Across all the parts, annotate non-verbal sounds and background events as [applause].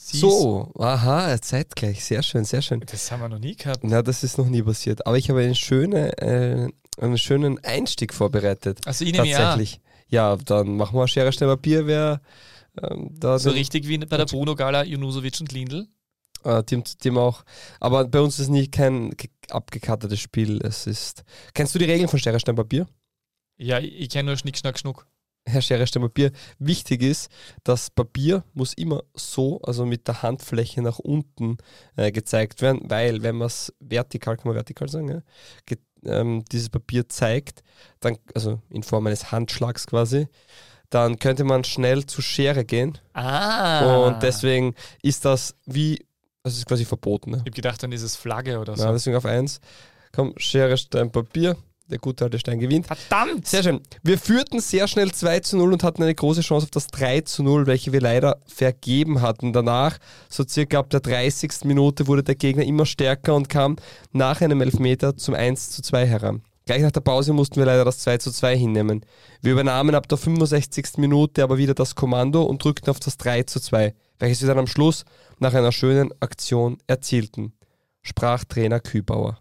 So, aha, zeitgleich. Sehr schön, sehr schön. Das haben wir noch nie gehabt. Na, das ist noch nie passiert. Aber ich habe eine schöne, äh, einen schönen Einstieg vorbereitet. Also ich nehme ja Tatsächlich. Ja, dann machen wir Schere, Stein, Papier, wer ähm, da so richtig wie bei der Bruno Gala, Junusovic und Lindl. Äh, Team, Team auch. Aber bei uns ist nie kein ge- abgekartetes Spiel. Es ist. Kennst du die Regeln von Schere, Stein, Papier? Ja, ich, ich kenne nur Schnick, Schnack, Schnuck. Herr Stein, Papier. Wichtig ist, das Papier muss immer so, also mit der Handfläche nach unten äh, gezeigt werden, weil wenn man es vertikal, kann man vertikal sagen, ja, ge- ähm, dieses Papier zeigt, dann, also in Form eines Handschlags quasi, dann könnte man schnell zur Schere gehen Ah. und deswegen ist das wie, das ist quasi verboten. Ne? Ich habe gedacht, dann ist es Flagge oder so. Ja, deswegen auf eins. Komm, Schere, Stein, Papier. Der gute alte Stein gewinnt. Verdammt! Sehr schön. Wir führten sehr schnell 2 zu 0 und hatten eine große Chance auf das 3 zu 0, welche wir leider vergeben hatten. Danach, so circa ab der 30. Minute, wurde der Gegner immer stärker und kam nach einem Elfmeter zum 1 zu 2 heran. Gleich nach der Pause mussten wir leider das 2 zu 2 hinnehmen. Wir übernahmen ab der 65. Minute aber wieder das Kommando und drückten auf das 3 zu 2, welches wir dann am Schluss nach einer schönen Aktion erzielten, sprach Trainer Kübauer.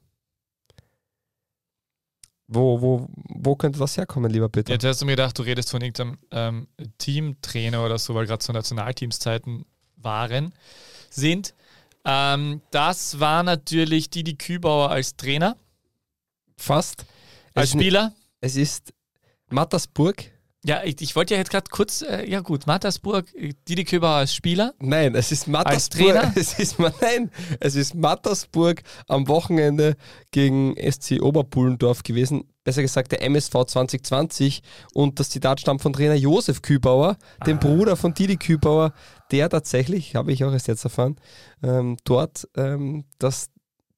Wo, wo, wo könnte das herkommen, lieber Peter? Jetzt hast du mir gedacht, du redest von irgendeinem ähm, Teamtrainer oder so, weil gerade so Nationalteamszeiten waren, sind. Ähm, das war natürlich Didi Kübauer als Trainer, Fast. als es, Spieler. es ist Mattersburg. Ja, ich, ich wollte ja jetzt gerade kurz, äh, ja gut, Mattersburg, äh, Didi Kübauer als Spieler. Nein, es ist Mattersburg. Trainer? [laughs] Es ist, nein, es ist Mattersburg am Wochenende gegen SC Oberpullendorf gewesen. Besser gesagt der MSV 2020. Und das Zitat stammt von Trainer Josef Kübauer, dem Ah. Bruder von Didi Kübauer, der tatsächlich, habe ich auch erst jetzt erfahren, ähm, dort ähm, das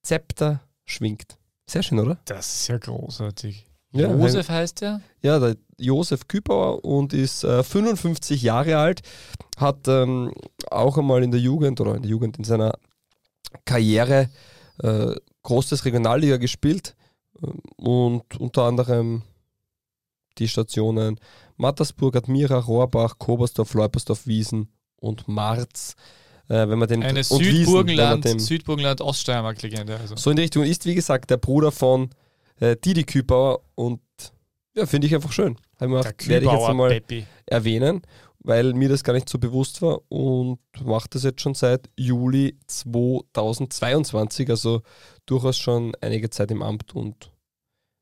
Zepter schwingt. Sehr schön, oder? Das ist ja großartig. Ja, Josef heißt er. Ja, der Josef Kübauer und ist äh, 55 Jahre alt, hat ähm, auch einmal in der Jugend oder in der Jugend in seiner Karriere äh, großes Regionalliga gespielt ähm, und unter anderem die Stationen Mattersburg, Admira, Rohrbach, Kobersdorf, Leupersdorf, Wiesen und Marz. Äh, wenn man den Eine und Wiesen, wenn man Südburgenland, den- Südburgenland Oststeiermark-Legende. Also. so in die Richtung ist, wie gesagt, der Bruder von äh, Didi Kübauer und ja, finde ich einfach schön. Hab ich werde ich jetzt einmal Peppi. erwähnen, weil mir das gar nicht so bewusst war und mache das jetzt schon seit Juli 2022, also durchaus schon einige Zeit im Amt und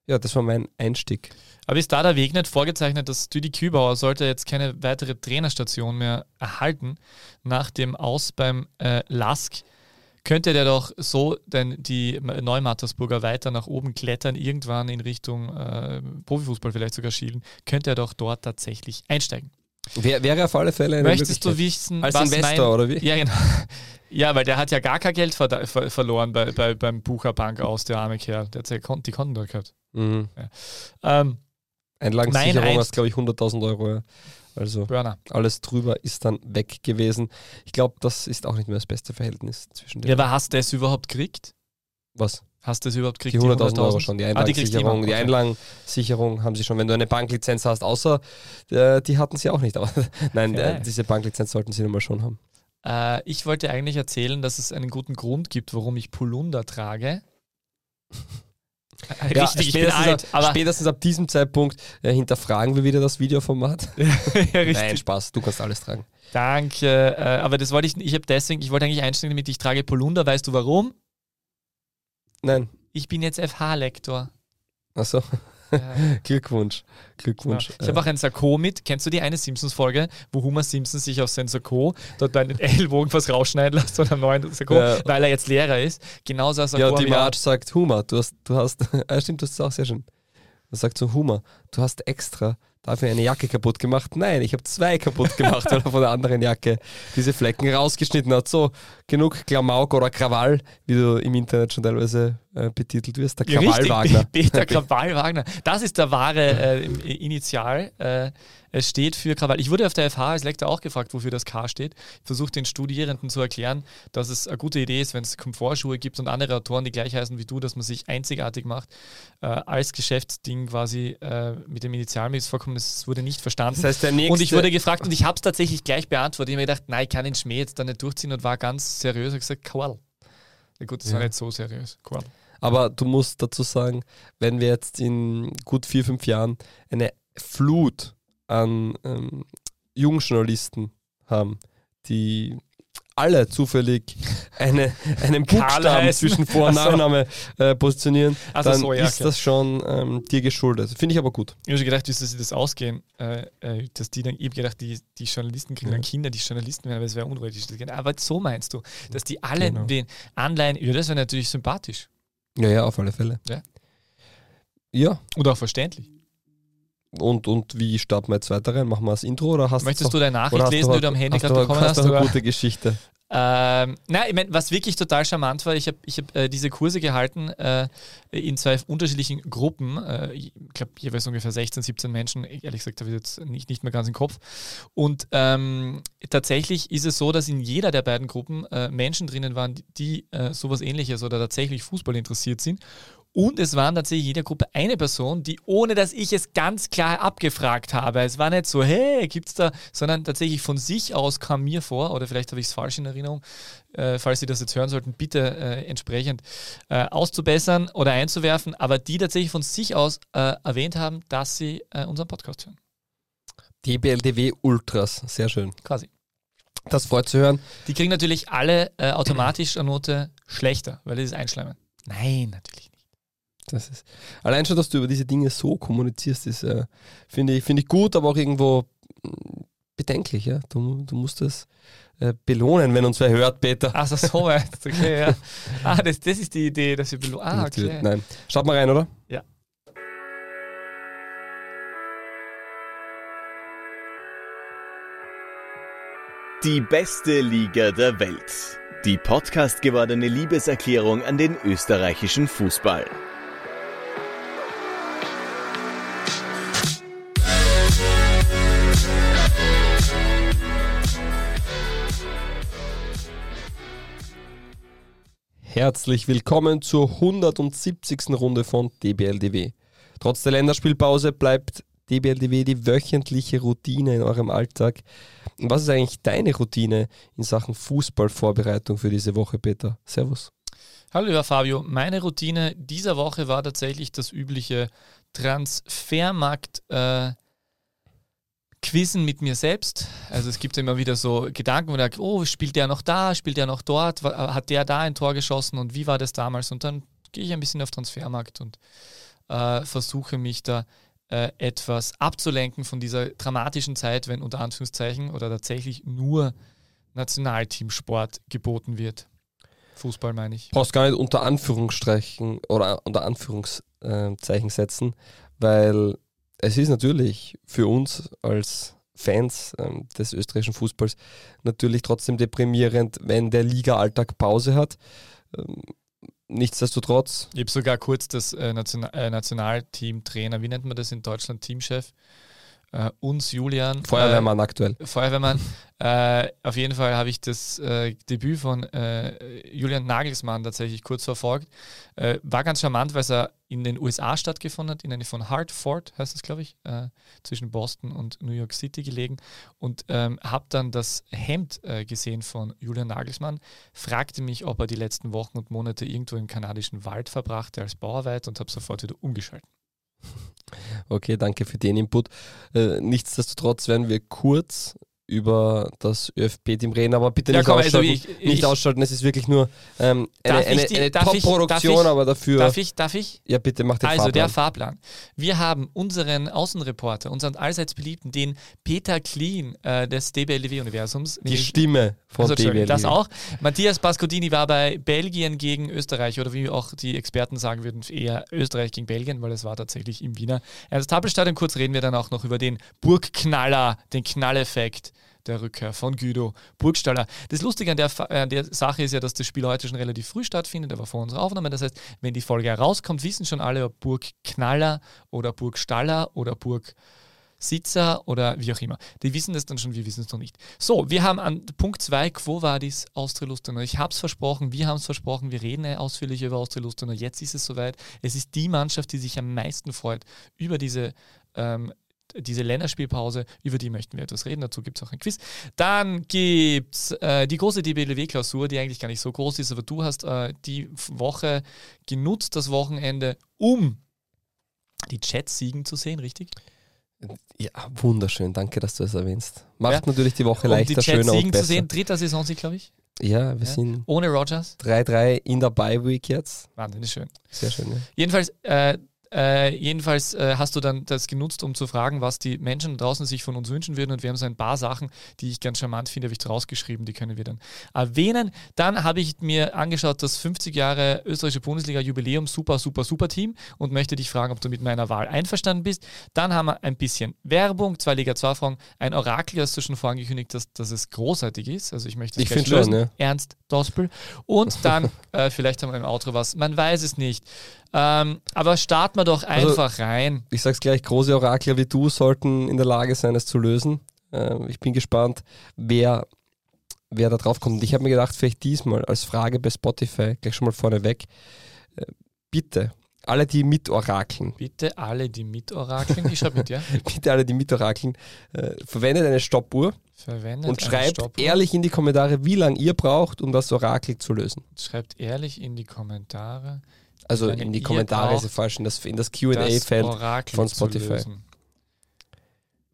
ja, das war mein Einstieg. Aber ist da der Weg nicht vorgezeichnet, dass Didi Kübauer sollte jetzt keine weitere Trainerstation mehr erhalten nach dem Aus beim äh, Lask? Könnte der doch so denn die Neumattersburger weiter nach oben klettern, irgendwann in Richtung äh, Profifußball vielleicht sogar schielen, könnte er doch dort tatsächlich einsteigen. Wär, wäre auf alle Fälle eine Möchtest du wissen, Als was Investor, mein, oder wie? Ja, genau. [laughs] Ja, weil der hat ja gar kein Geld ver ver verloren bei, bei, beim Bucherbank aus, der arme Kerl. Der hat ja Kon die Konten da gehabt. Mhm. Ähm, Einlagensicherung hast, glaube ich, 100.000 Euro. Ja. Also Burner. alles drüber ist dann weg gewesen. Ich glaube, das ist auch nicht mehr das beste Verhältnis zwischen den. Ja, aber hast du es überhaupt gekriegt? Was? Hast du es überhaupt Die gekriegt? 100.000 Euro schon, die Ah, die Einlagensicherung. immer, die okay. Einlagensicherung haben sie schon, wenn du eine Banklizenz hast, außer äh, die hatten sie auch nicht. Aber [laughs] nein, äh, diese Banklizenz sollten sie nun mal schon haben. Äh, ich wollte eigentlich erzählen, dass es einen guten Grund gibt, warum ich Polunder trage. Äh, Richtig, ich bin spätestens, alt, ab, aber spätestens ab diesem Zeitpunkt äh, hinterfragen wir wieder das Videoformat. [laughs] ja, richtig. Nein, Spaß, du kannst alles tragen. Danke. Äh, aber das wollte ich, ich habe deswegen, ich wollte eigentlich einsteigen damit, ich trage Polunder. Weißt du warum? Nein, Ich bin jetzt FH-Lektor. achso, Ja. [laughs] Glückwunsch. Glückwunsch. Ja. Ich habe auch ein Sakko mit. Kennst du die eine Simpsons-Folge, wo Homer Simpson sich auf sein Sakko dort bei den Ellbogen was rausschneiden lässt oder einen neuen Sakko, Ja. weil er jetzt Lehrer ist? Genauso äh, Sakko. ja, hab die. Marge sagt, Humor, du hast, du hast, [laughs] ah, stimmt, das ist auch sehr schön. Er sagt so, Humor, du hast extra dafür eine Jacke kaputt gemacht. Nein, ich habe zwei kaputt gemacht, weil er von der anderen Jacke diese Flecken rausgeschnitten hat. So, genug Klamauk oder Krawall, wie du im Internet schon teilweise äh, betitelt wirst, der Krawallwagner. [laughs] Peter [laughs] Krawallwagner. Das ist der wahre äh, Initial. Äh, es steht für Krawall. Ich wurde auf der FH als Lektor auch gefragt, wofür das K steht. Ich versuche den Studierenden zu erklären, dass es eine gute Idee ist, wenn es Komfortschuhe gibt und andere Autoren, die gleich heißen wie du, dass man sich einzigartig macht. Äh, als Geschäftsding quasi äh, mit dem Initial mir ist vorkommen, es wurde nicht verstanden. Das heißt, der nächste. Und ich wurde gefragt und ich habe es tatsächlich gleich beantwortet. Ich habe mir gedacht, nein, ich kann den Schmäh jetzt da nicht durchziehen und war ganz seriös und gesagt, Krawall. Ja gut, das war Ja. nicht so seriös. Krawall. Aber du musst dazu sagen, wenn wir jetzt in gut vier, fünf Jahren eine Flut an ähm, Jungjournalisten haben, die alle zufällig [laughs] eine, einen Buchstaben zwischen Vor- und. Nachname äh, positionieren, Also dann so, ja, ist okay. das schon ähm, dir geschuldet. Finde ich aber gut. Ich habe schon gedacht, wie soll sich das ausgehen, äh, äh, dass die dann, ich habe gedacht, die, die Journalisten kriegen dann Ja. Kinder, die Journalisten werden, aber es wäre unruhig. Aber so meinst du, dass die alle Genau. den Anleihen, ja, das wäre natürlich sympathisch Ja, ja, auf alle Fälle. Ja. Ja, und auch verständlich. und, und wie starten wir jetzt weiter rein? Machen wir das Intro oder hast Möchtest du deine Nachricht lesen, die du am Handy gerade bekommen hast hast? du eine gute Geschichte. Ähm, na, ich mein, was wirklich total charmant war, ich habe ich hab, äh, diese Kurse gehalten äh, in zwei unterschiedlichen Gruppen. Äh, ich glaube, jeweils ungefähr 16, 17 Menschen. Ehrlich gesagt, habe ich jetzt nicht, nicht mehr ganz im Kopf. Und ähm, tatsächlich ist es so, dass in jeder der beiden Gruppen äh, Menschen drinnen waren, die, die äh, sowas ähnliches oder tatsächlich Fußball interessiert sind. Und es waren tatsächlich in jeder Gruppe eine Person, die, ohne dass ich es ganz klar abgefragt habe, es war nicht so, hey, gibt's da, sondern tatsächlich von sich aus kam mir vor, oder vielleicht habe ich es falsch in Erinnerung, äh, falls Sie das jetzt hören sollten, bitte äh, entsprechend äh, auszubessern oder einzuwerfen, aber die tatsächlich von sich aus äh, erwähnt haben, dass sie äh, unseren Podcast hören. DBLDW Ultras, sehr schön. Quasi. Das freut zu hören. Die kriegen natürlich alle äh, automatisch eine Note schlechter, weil die das einschleimen. Nein, natürlich nicht. Das ist, allein schon, dass du über diese Dinge so kommunizierst, ist, äh, finde ich, finde ich gut, aber auch irgendwo mm, bedenklich. Ja? Du, du musst es äh, belohnen, wenn uns wer hört, Peter. Ach so, so [laughs] weit. Okay, ja. Ah, das, das ist die Idee, dass wir belo- Ah, okay. Nein. Schaut mal rein, oder? Ja. Die beste Liga der Welt. Die Podcast gewordene Liebeserklärung an den österreichischen Fußball. Herzlich willkommen zur 170. Runde von DBLDW. Trotz der Länderspielpause bleibt DBLDW die wöchentliche Routine in eurem Alltag. Was ist eigentlich deine Routine in Sachen Fußballvorbereitung für diese Woche, Peter? Servus. Hallo, lieber Fabio. Meine Routine dieser Woche war tatsächlich das übliche Transfermarkt. Äh, Quizzen mit mir selbst. Also es gibt immer wieder so Gedanken, wo ich sage, oh, spielt der noch da, spielt der noch dort, Wa- hat der da ein Tor geschossen und wie war das damals? Und dann gehe ich ein bisschen auf Transfermarkt und äh, versuche mich da äh, etwas abzulenken von dieser dramatischen Zeit, wenn unter Anführungszeichen oder tatsächlich nur Nationalteamsport geboten wird. Fußball meine ich. brauchst gar nicht unter Anführungsstrichen oder unter Anführungszeichen setzen, weil es ist natürlich für uns als Fans ähm, des österreichischen Fußballs natürlich trotzdem deprimierend, wenn der Liga-Alltag Pause hat. Ähm, nichtsdestotrotz, Ich habe sogar kurz das äh, Nation äh, Nationalteam-Trainer, wie nennt man das in Deutschland, Teamchef, äh, uns Julian. Feuerwehrmann aktuell. Äh, Feuerwehrmann. äh, auf jeden Fall habe ich das äh, Debüt von äh, Julian Nagelsmann tatsächlich kurz verfolgt. Äh, war ganz charmant, weil es er in den USA stattgefunden hat, in einer von Hartford, heißt es, glaube ich, zwischen Boston und New York City gelegen. Und ähm, habe dann das Hemd gesehen von Julian Nagelsmann, fragte mich, ob er die letzten Wochen und Monate irgendwo im kanadischen Wald verbrachte als Bauarbeit und habe sofort wieder umgeschaltet. Okay, danke für den Input. Äh, nichtsdestotrotz werden wir kurz über das ÖFB-Team reden, aber bitte Ja, nicht, komm, also ausschalten. ich- ich- nicht ausschalten. Es ist wirklich nur ähm, eine, eine, die- eine Top-Produktion, aber dafür. Darf ich, darf ich? Ja, bitte mach den Also der Fahrplan. Fahrplan. Wir haben unseren Außenreporter, unseren allseits beliebten, den Peter Kleen äh, des DBLW-Universums. Die Stimme von also, Entschuldigung, DBL. Das auch. Matthias Pascodini war bei Belgien gegen Österreich oder wie auch die Experten sagen würden, eher Österreich gegen Belgien, weil es war tatsächlich im Wiener Ernst-Happel-Stadion. Kurz reden wir dann auch noch über den Burgknaller, den Knalleffekt der Rückkehr von Güido Burgstaller. Das Lustige an der, an der Sache ist ja, dass das Spiel heute schon relativ früh stattfindet, aber vor unserer Aufnahme. Das heißt, wenn die Folge herauskommt, wissen schon alle, ob Burg Knaller oder Burg Staller oder Burg Sitzer oder wie auch immer. Die wissen das dann schon, wir wissen es noch nicht. So, wir haben an Punkt 2 Quo Vadis Austria Lustenau. Ich habe es versprochen, wir haben es versprochen, wir reden ausführlich über Austria Lustenau. Jetzt ist es soweit. Es ist die Mannschaft, die sich am meisten freut über diese ähm, diese Länderspielpause, über die möchten wir etwas reden. Dazu gibt es auch ein Quiz. Dann gibt es äh, die große DBLW-Klausur, die eigentlich gar nicht so groß ist, aber du hast äh, die Woche genutzt, das Wochenende, um die Chats-Siegen zu sehen, richtig? Ja, wunderschön. Danke, dass du es erwähnst. Macht Ja. natürlich die Woche Um leichter, die schöner und Chats-Siegen zu besser. sehen. Dritter Saisonsieg, glaube ich. Ja, wir Ja. sind Ohne Rogers. 3-3 in der Bye-Week jetzt. Wahnsinnig schön. Sehr schön, ja. Jedenfalls, äh, äh, jedenfalls äh, hast du dann das genutzt, um zu fragen, was die Menschen draußen sich von uns wünschen würden. Und wir haben so ein paar Sachen, die ich ganz charmant finde, habe ich rausgeschrieben, die können wir dann erwähnen. Dann habe ich mir angeschaut, das 50 Jahre österreichische Bundesliga Jubiläum, super, super, super Team und möchte dich fragen, ob du mit meiner Wahl einverstanden bist. Dann haben wir ein bisschen Werbung, zwei Liga 2 Fragen, ein Orakel, hast du schon vorangekündigt, dass, dass es großartig ist. Also ich möchte es Ich gleich find schon, lösen. ja. Ernst Dospel. Und dann [laughs] äh, vielleicht haben wir im Outro was, man weiß es nicht. Ähm, aber starten wir doch Also- einfach rein. Ich sag's gleich, große Orakler wie du sollten in der Lage sein, es zu lösen. Ähm, ich bin gespannt, wer, wer da drauf kommt. Und ich habe mir gedacht, vielleicht diesmal als Frage bei Spotify, gleich schon mal vorneweg, äh, bitte, alle, die mit orakeln, Bitte alle, die mit orakeln, ich schreibe mit, ja? [laughs] bitte alle, die mit orakeln, äh, verwendet eine Stoppuhr Verwendet und schreibt Stoppuhr. ehrlich in die Kommentare, wie lange ihr braucht, um das Orakel zu lösen. Schreibt ehrlich in die Kommentare. Also in die Kommentare es falsch, in das, in das das QA-Feld. Von Spotify.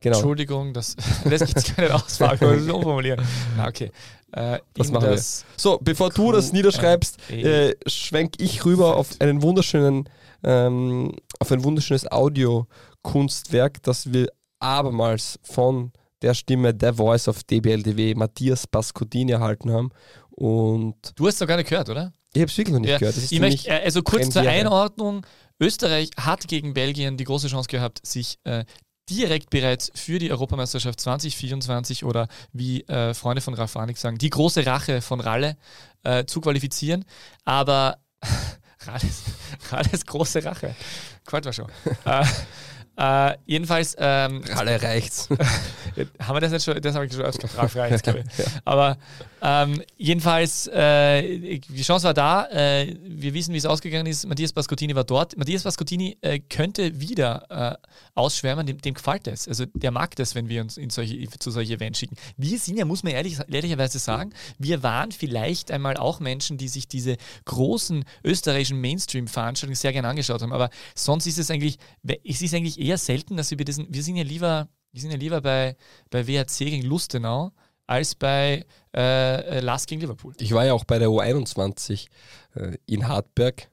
Genau. Entschuldigung, das, das gibt es keine Auswahl, wir müssen es umformulieren. Ah, [laughs] okay. Äh, Was in machen wir? das So, bevor du das niederschreibst, äh, äh, schwenk ich rüber auf einen wunderschönen, ähm, auf ein wunderschönes Audiokunstwerk, das wir abermals von der Stimme der Voice of DBLDW Matthias Pascodini erhalten haben. Und Du hast es noch gar nicht gehört, oder? Ich habe es wirklich noch nicht Ja, gehört. Ich möchte, äh, also kurz zur. Einordnung. Österreich hat gegen Belgien die große Chance gehabt, sich äh, direkt bereits für die Europameisterschaft 2024 oder wie äh, Freunde von Ralf Rangnick sagen, die große Rache von Ralle äh, zu qualifizieren. Aber [laughs] Ralles, Ralles große Rache. Quatsch war schon. [laughs] äh, jedenfalls ähm, alle reicht's. [laughs] haben wir das nicht schon? Das habe ich schon öfter gefragt, jetzt, glaube ich. Aber ähm, jedenfalls, äh, die Chance war da. Äh, wir wissen, wie es ausgegangen ist. Matthias Pascottini war dort. Matthias Pascottini äh, könnte wieder äh, ausschwärmen. Dem, dem gefällt es. Also der mag das, wenn wir uns solche, zu solche Events schicken. Wir sind ja, muss man ehrlich, ehrlicherweise sagen, wir waren vielleicht einmal auch Menschen, die sich diese großen österreichischen Mainstream-Veranstaltungen sehr gerne angeschaut haben. Aber sonst ist es eigentlich, es ist eigentlich eher selten, dass wir bei diesen, wir sind ja lieber, wir sind ja lieber bei, bei WHC gegen Lustenau als bei äh, Lask gegen Liverpool. Ich war ja auch bei der U21 äh, in Hartberg.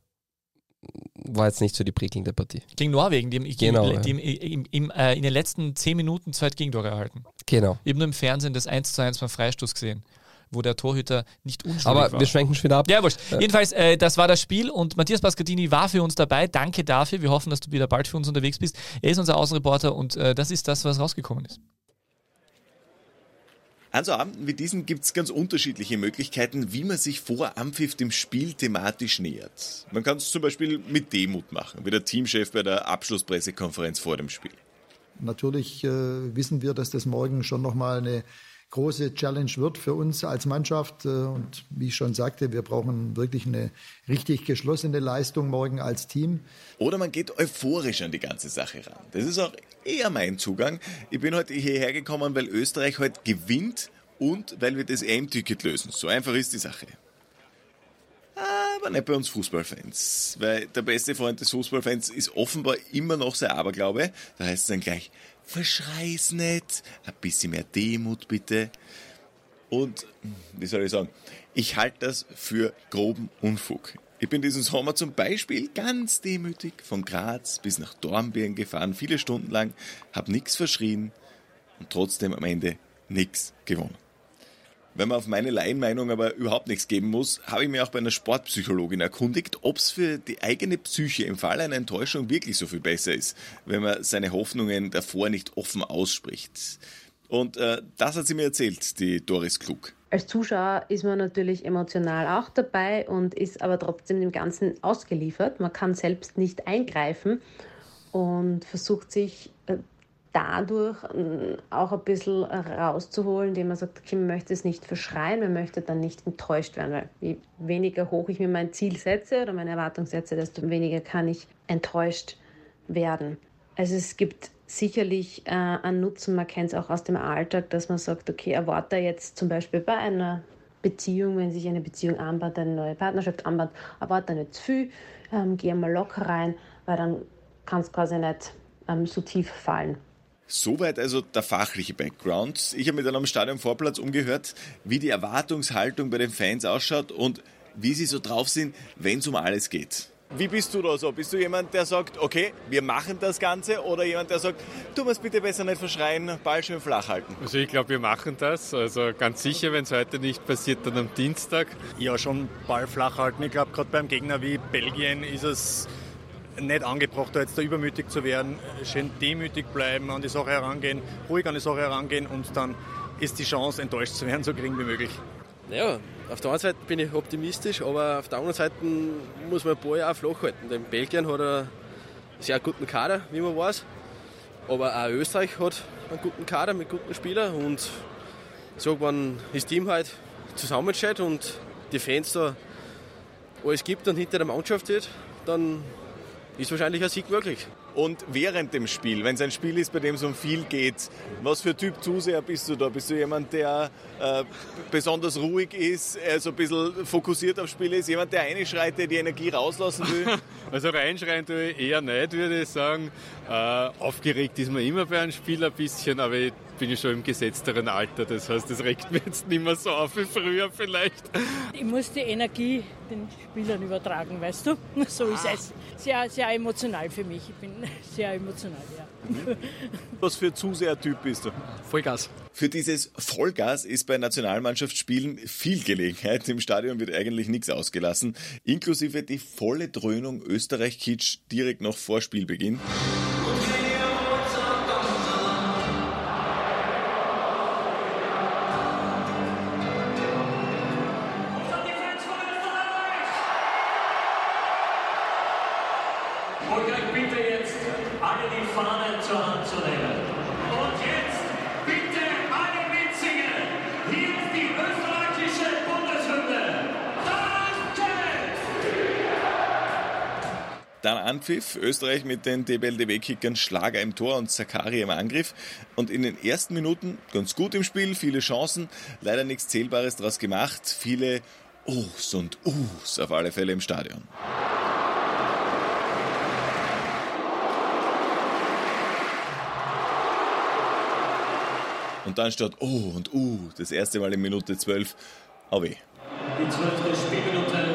War jetzt nicht so die prickelnde Partie. Gegen Norwegen, die, im- Genau, die, ja. die im, im, im, äh, in den letzten zehn Minuten zwei Gegentore erhalten. Genau. Eben nur im Fernsehen das 1 zu 1 beim Freistoß gesehen, wo der Torhüter nicht unschuldig Aber war. wir schwenken schon wieder ab. Ja, wurscht. Jedenfalls, äh, das war das Spiel und Matthias Pascatini war für uns dabei. Danke dafür. Wir hoffen, dass du wieder bald für uns unterwegs bist. Er ist unser Außenreporter und äh, das ist das, was rausgekommen ist. An so Abenden wie diesen gibt es ganz unterschiedliche Möglichkeiten, wie man sich vor Ampfiff dem Spiel thematisch nähert. Man kann es zum Beispiel mit Demut machen, wie der Teamchef bei der Abschlusspressekonferenz vor dem Spiel. Natürlich äh, wissen wir, dass das morgen schon nochmal eine große Challenge wird für uns als Mannschaft. Äh, und wie ich schon sagte, wir brauchen wirklich eine richtig geschlossene Leistung morgen als Team. Oder man geht euphorisch an die ganze Sache ran. Das ist auch eher mein Zugang. Ich bin heute hierher gekommen, weil Österreich heute gewinnt und weil wir das EM-Ticket lösen. So einfach ist die Sache. Aber nicht bei uns Fußballfans. Weil der beste Freund des Fußballfans ist offenbar immer noch sein Aberglaube. Da heißt es dann gleich, verschrei's nicht, ein bisschen mehr Demut bitte. Und, wie soll ich sagen, ich halte das für groben Unfug. Ich bin diesen Sommer zum Beispiel ganz demütig von Graz bis nach Dornbirn gefahren, viele Stunden lang, hab nix verschrien und trotzdem am Ende nix gewonnen. Wenn man auf meine Laienmeinung aber überhaupt nichts geben muss, habe ich mich auch bei einer Sportpsychologin erkundigt, ob es für die eigene Psyche im Fall einer Enttäuschung wirklich so viel besser ist, wenn man seine Hoffnungen davor nicht offen ausspricht. Und äh, das hat sie mir erzählt, die Doris Klug. Als Zuschauer ist man natürlich emotional auch dabei und ist aber trotzdem dem Ganzen ausgeliefert. Man kann selbst nicht eingreifen und versucht sich dadurch ähm, auch ein bisschen rauszuholen, indem man sagt, okay, man möchte es nicht verschreien, man möchte dann nicht enttäuscht werden, weil je weniger hoch ich mir mein Ziel setze oder meine Erwartung setze, desto weniger kann ich enttäuscht werden. Also es gibt sicherlich äh, einen Nutzen, man kennt es auch aus dem Alltag, dass man sagt, okay, erwarte jetzt zum Beispiel bei einer Beziehung, wenn sich eine Beziehung anbahnt, eine neue Partnerschaft anbahnt, erwarte nicht zu viel, ähm, geh mal locker rein, weil dann kann es quasi nicht ähm, so tief fallen. Soweit also der fachliche Background. Ich habe mir dann am Stadionvorplatz umgehört, wie die Erwartungshaltung bei den Fans ausschaut und wie sie so drauf sind, wenn es um alles geht. Wie bist du da so? Bist du jemand, der sagt, okay, wir machen das Ganze oder jemand, der sagt, du musst bitte besser nicht verschreien, Ball schön flach halten? Also ich glaube, wir machen das. Also ganz sicher, wenn es heute nicht passiert, dann am Dienstag. Ja, schon Ball flach halten. Ich glaube, gerade beim Gegner wie Belgien ist es nicht angebracht, da jetzt da übermütig zu werden, schön demütig bleiben, an die Sache herangehen, ruhig an die Sache herangehen und dann ist die Chance, enttäuscht zu werden, so gering wie möglich. Naja, auf der einen Seite bin ich optimistisch, aber auf der anderen Seite muss man ein paar Jahre flach halten. Denn Belgien hat einen sehr guten Kader, wie man weiß. Aber auch Österreich hat einen guten Kader mit guten Spielern. Und so, wenn das Team halt zusammensteht und die Fans da alles gibt und hinter der Mannschaft steht, dann ist wahrscheinlich ein Sieg möglich. Und während dem Spiel, wenn es ein Spiel ist, bei dem es um viel geht, was für Typ Zuseher bist du da? Bist du jemand, der äh, besonders ruhig ist, äh, so ein bisschen fokussiert aufs Spiel ist? Jemand, der reinschreit, der die Energie rauslassen will? [laughs] Also reinschreien tue ich eher nicht, würde ich sagen. Äh, aufgeregt ist man immer bei einem Spiel ein bisschen, aber ich bin ich schon im gesetzteren Alter. Das heißt, das regt mir jetzt nicht mehr so auf wie früher vielleicht. Ich muss die Energie den Spielern übertragen, weißt du? [laughs] So ist es. Sehr, sehr emotional für mich. Ich bin [laughs] sehr emotional, ja. Was für Zusehertyp bist du? Vollgas. Für dieses Vollgas ist bei Nationalmannschaftsspielen viel Gelegenheit. Im Stadion wird eigentlich nichts ausgelassen, inklusive die volle Dröhnung Österreich-Kitsch direkt noch vor Spielbeginn. Anpfiff, Österreich mit den DBLDW-Kickern Schlager im Tor und Zakari im Angriff. Und in den ersten Minuten ganz gut im Spiel, viele Chancen, leider nichts Zählbares daraus gemacht, viele Uhs und Uhs auf alle Fälle im Stadion. Und dann statt Oh und Uh, das erste Mal in Minute 12, AW. Die zwölfte Spielminute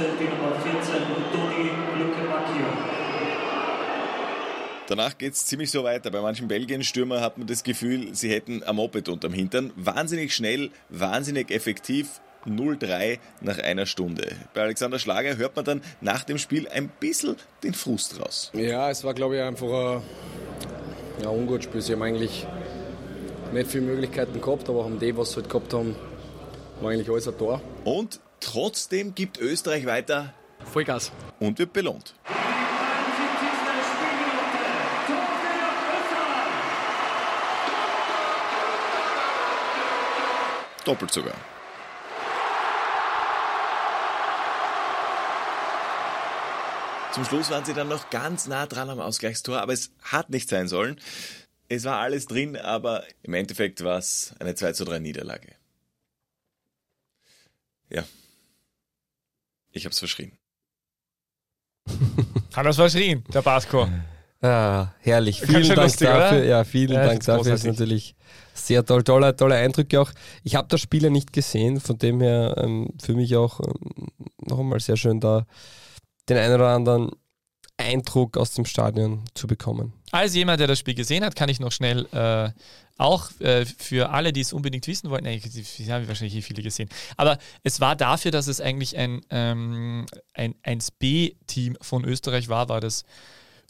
Torschütze die Nummer 14, Dodi Luke Macchio. Danach geht es ziemlich so weiter. Bei manchen Belgien-Stürmer hat man das Gefühl, sie hätten ein Moped unterm Hintern. Wahnsinnig schnell, wahnsinnig effektiv. 0-3 nach einer Stunde. Bei Alexander Schlager hört man dann nach dem Spiel ein bisschen den Frust raus. Ja, es war, glaube ich, einfach ein ja, ungut Spiel. Sie haben eigentlich nicht viele Möglichkeiten gehabt, aber haben die, was sie halt gehabt haben, war eigentlich alles ein Tor. Und trotzdem gibt Österreich weiter Vollgas. und wird belohnt. Doppelt sogar. Zum Schluss waren sie dann noch ganz nah dran am Ausgleichstor, aber es hat nicht sein sollen. Es war alles drin, aber im Endeffekt war es eine 2 zu 3 Niederlage. Ja. Ich hab's verschrien. [laughs] Hat das verschrien, der Basko. Ah, herrlich. Vielen Dank lustig, dafür. oder? Ja, vielen Ja, Dank dafür. Das ist natürlich sehr toll. Tolle, tolle Eindrücke auch. Ich habe das Spiel ja nicht gesehen, von dem her ähm, für mich auch ähm, noch einmal sehr schön da den einen oder anderen Eindruck aus dem Stadion zu bekommen. Als jemand, der das Spiel gesehen hat, kann ich noch schnell äh, auch äh, für alle, die es unbedingt wissen wollten, die haben wahrscheinlich eh viele gesehen, aber es war dafür, dass es eigentlich ein, ähm, ein 1B-Team von Österreich war, war das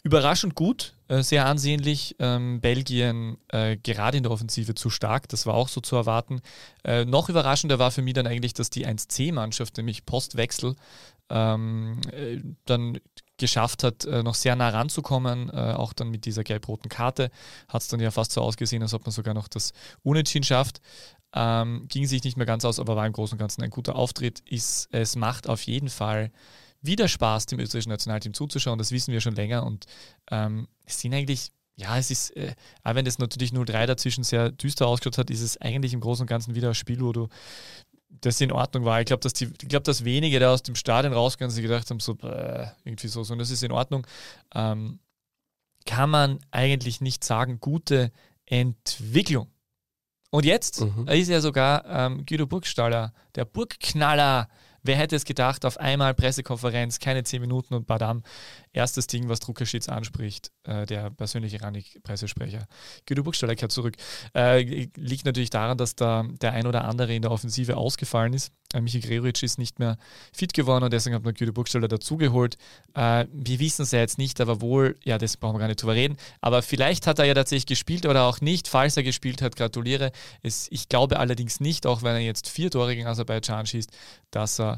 Überraschend gut, äh, sehr ansehnlich. Ähm, Belgien äh, gerade in der Offensive zu stark, das war auch so zu erwarten. Äh, noch überraschender war für mich dann eigentlich, dass die 1C-Mannschaft, nämlich Postwechsel, ähm, äh, dann geschafft hat, äh, noch sehr nah ranzukommen, äh, auch dann mit dieser gelb-roten Karte. Hat es dann ja fast so ausgesehen, als ob man sogar noch das Unentschieden schafft. Ähm, ging sich nicht mehr ganz aus, aber war im Großen und Ganzen ein guter Auftritt. Ist, es macht auf jeden Fall wieder Spaß, dem österreichischen Nationalteam zuzuschauen. Das wissen wir schon länger und ähm, es sind eigentlich, ja, es ist, äh, auch wenn das natürlich 0-3 dazwischen sehr düster ausgeschaut hat, ist es eigentlich im Großen und Ganzen wieder ein Spiel, wo du das in Ordnung war. Ich glaube, dass, die, ich glaub, dass wenige da aus dem Stadion rausgehen und sich gedacht haben, so, äh, irgendwie so, so, und das ist in Ordnung. Ähm, kann man eigentlich nicht sagen, gute Entwicklung. Und jetzt Mhm. ist ja sogar ähm, Guido Burgstaller, der Burgknaller. Wer hätte es gedacht, auf einmal Pressekonferenz, keine 10 Minuten und Badam. Erstes Ding, was Druckerschitz anspricht, äh, der persönliche Ranik-Pressesprecher. Guido Burgstaller kehrt zurück. Äh, liegt natürlich daran, dass da der ein oder andere in der Offensive ausgefallen ist. Äh, Michi Gregoritsch ist nicht mehr fit geworden und deswegen hat man Guido Burgstaller dazugeholt. Äh, wir wissen es ja jetzt nicht, aber wohl, ja, das brauchen wir gar nicht drüber reden. Aber vielleicht hat er ja tatsächlich gespielt oder auch nicht. Falls er gespielt hat, gratuliere. Es, ich glaube allerdings nicht, auch wenn er jetzt vier Tore gegen Aserbaidschan schießt, dass er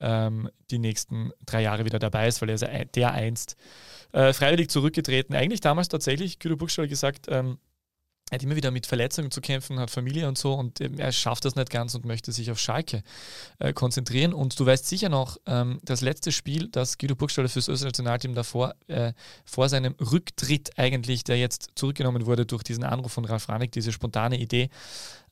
ähm, die nächsten drei Jahre wieder dabei ist, weil er ist ja der einst äh, freiwillig zurückgetreten. Eigentlich damals tatsächlich, Guido Burgstaller gesagt, ähm, er hat immer wieder mit Verletzungen zu kämpfen, hat Familie und so und ähm, er schafft das nicht ganz und möchte sich auf Schalke äh, konzentrieren. Und du weißt sicher noch, ähm, das letzte Spiel, das Guido Burgstaller fürs österreichische Nationalteam davor, äh, vor seinem Rücktritt eigentlich, der jetzt zurückgenommen wurde durch diesen Anruf von Ralf Ranik, diese spontane Idee,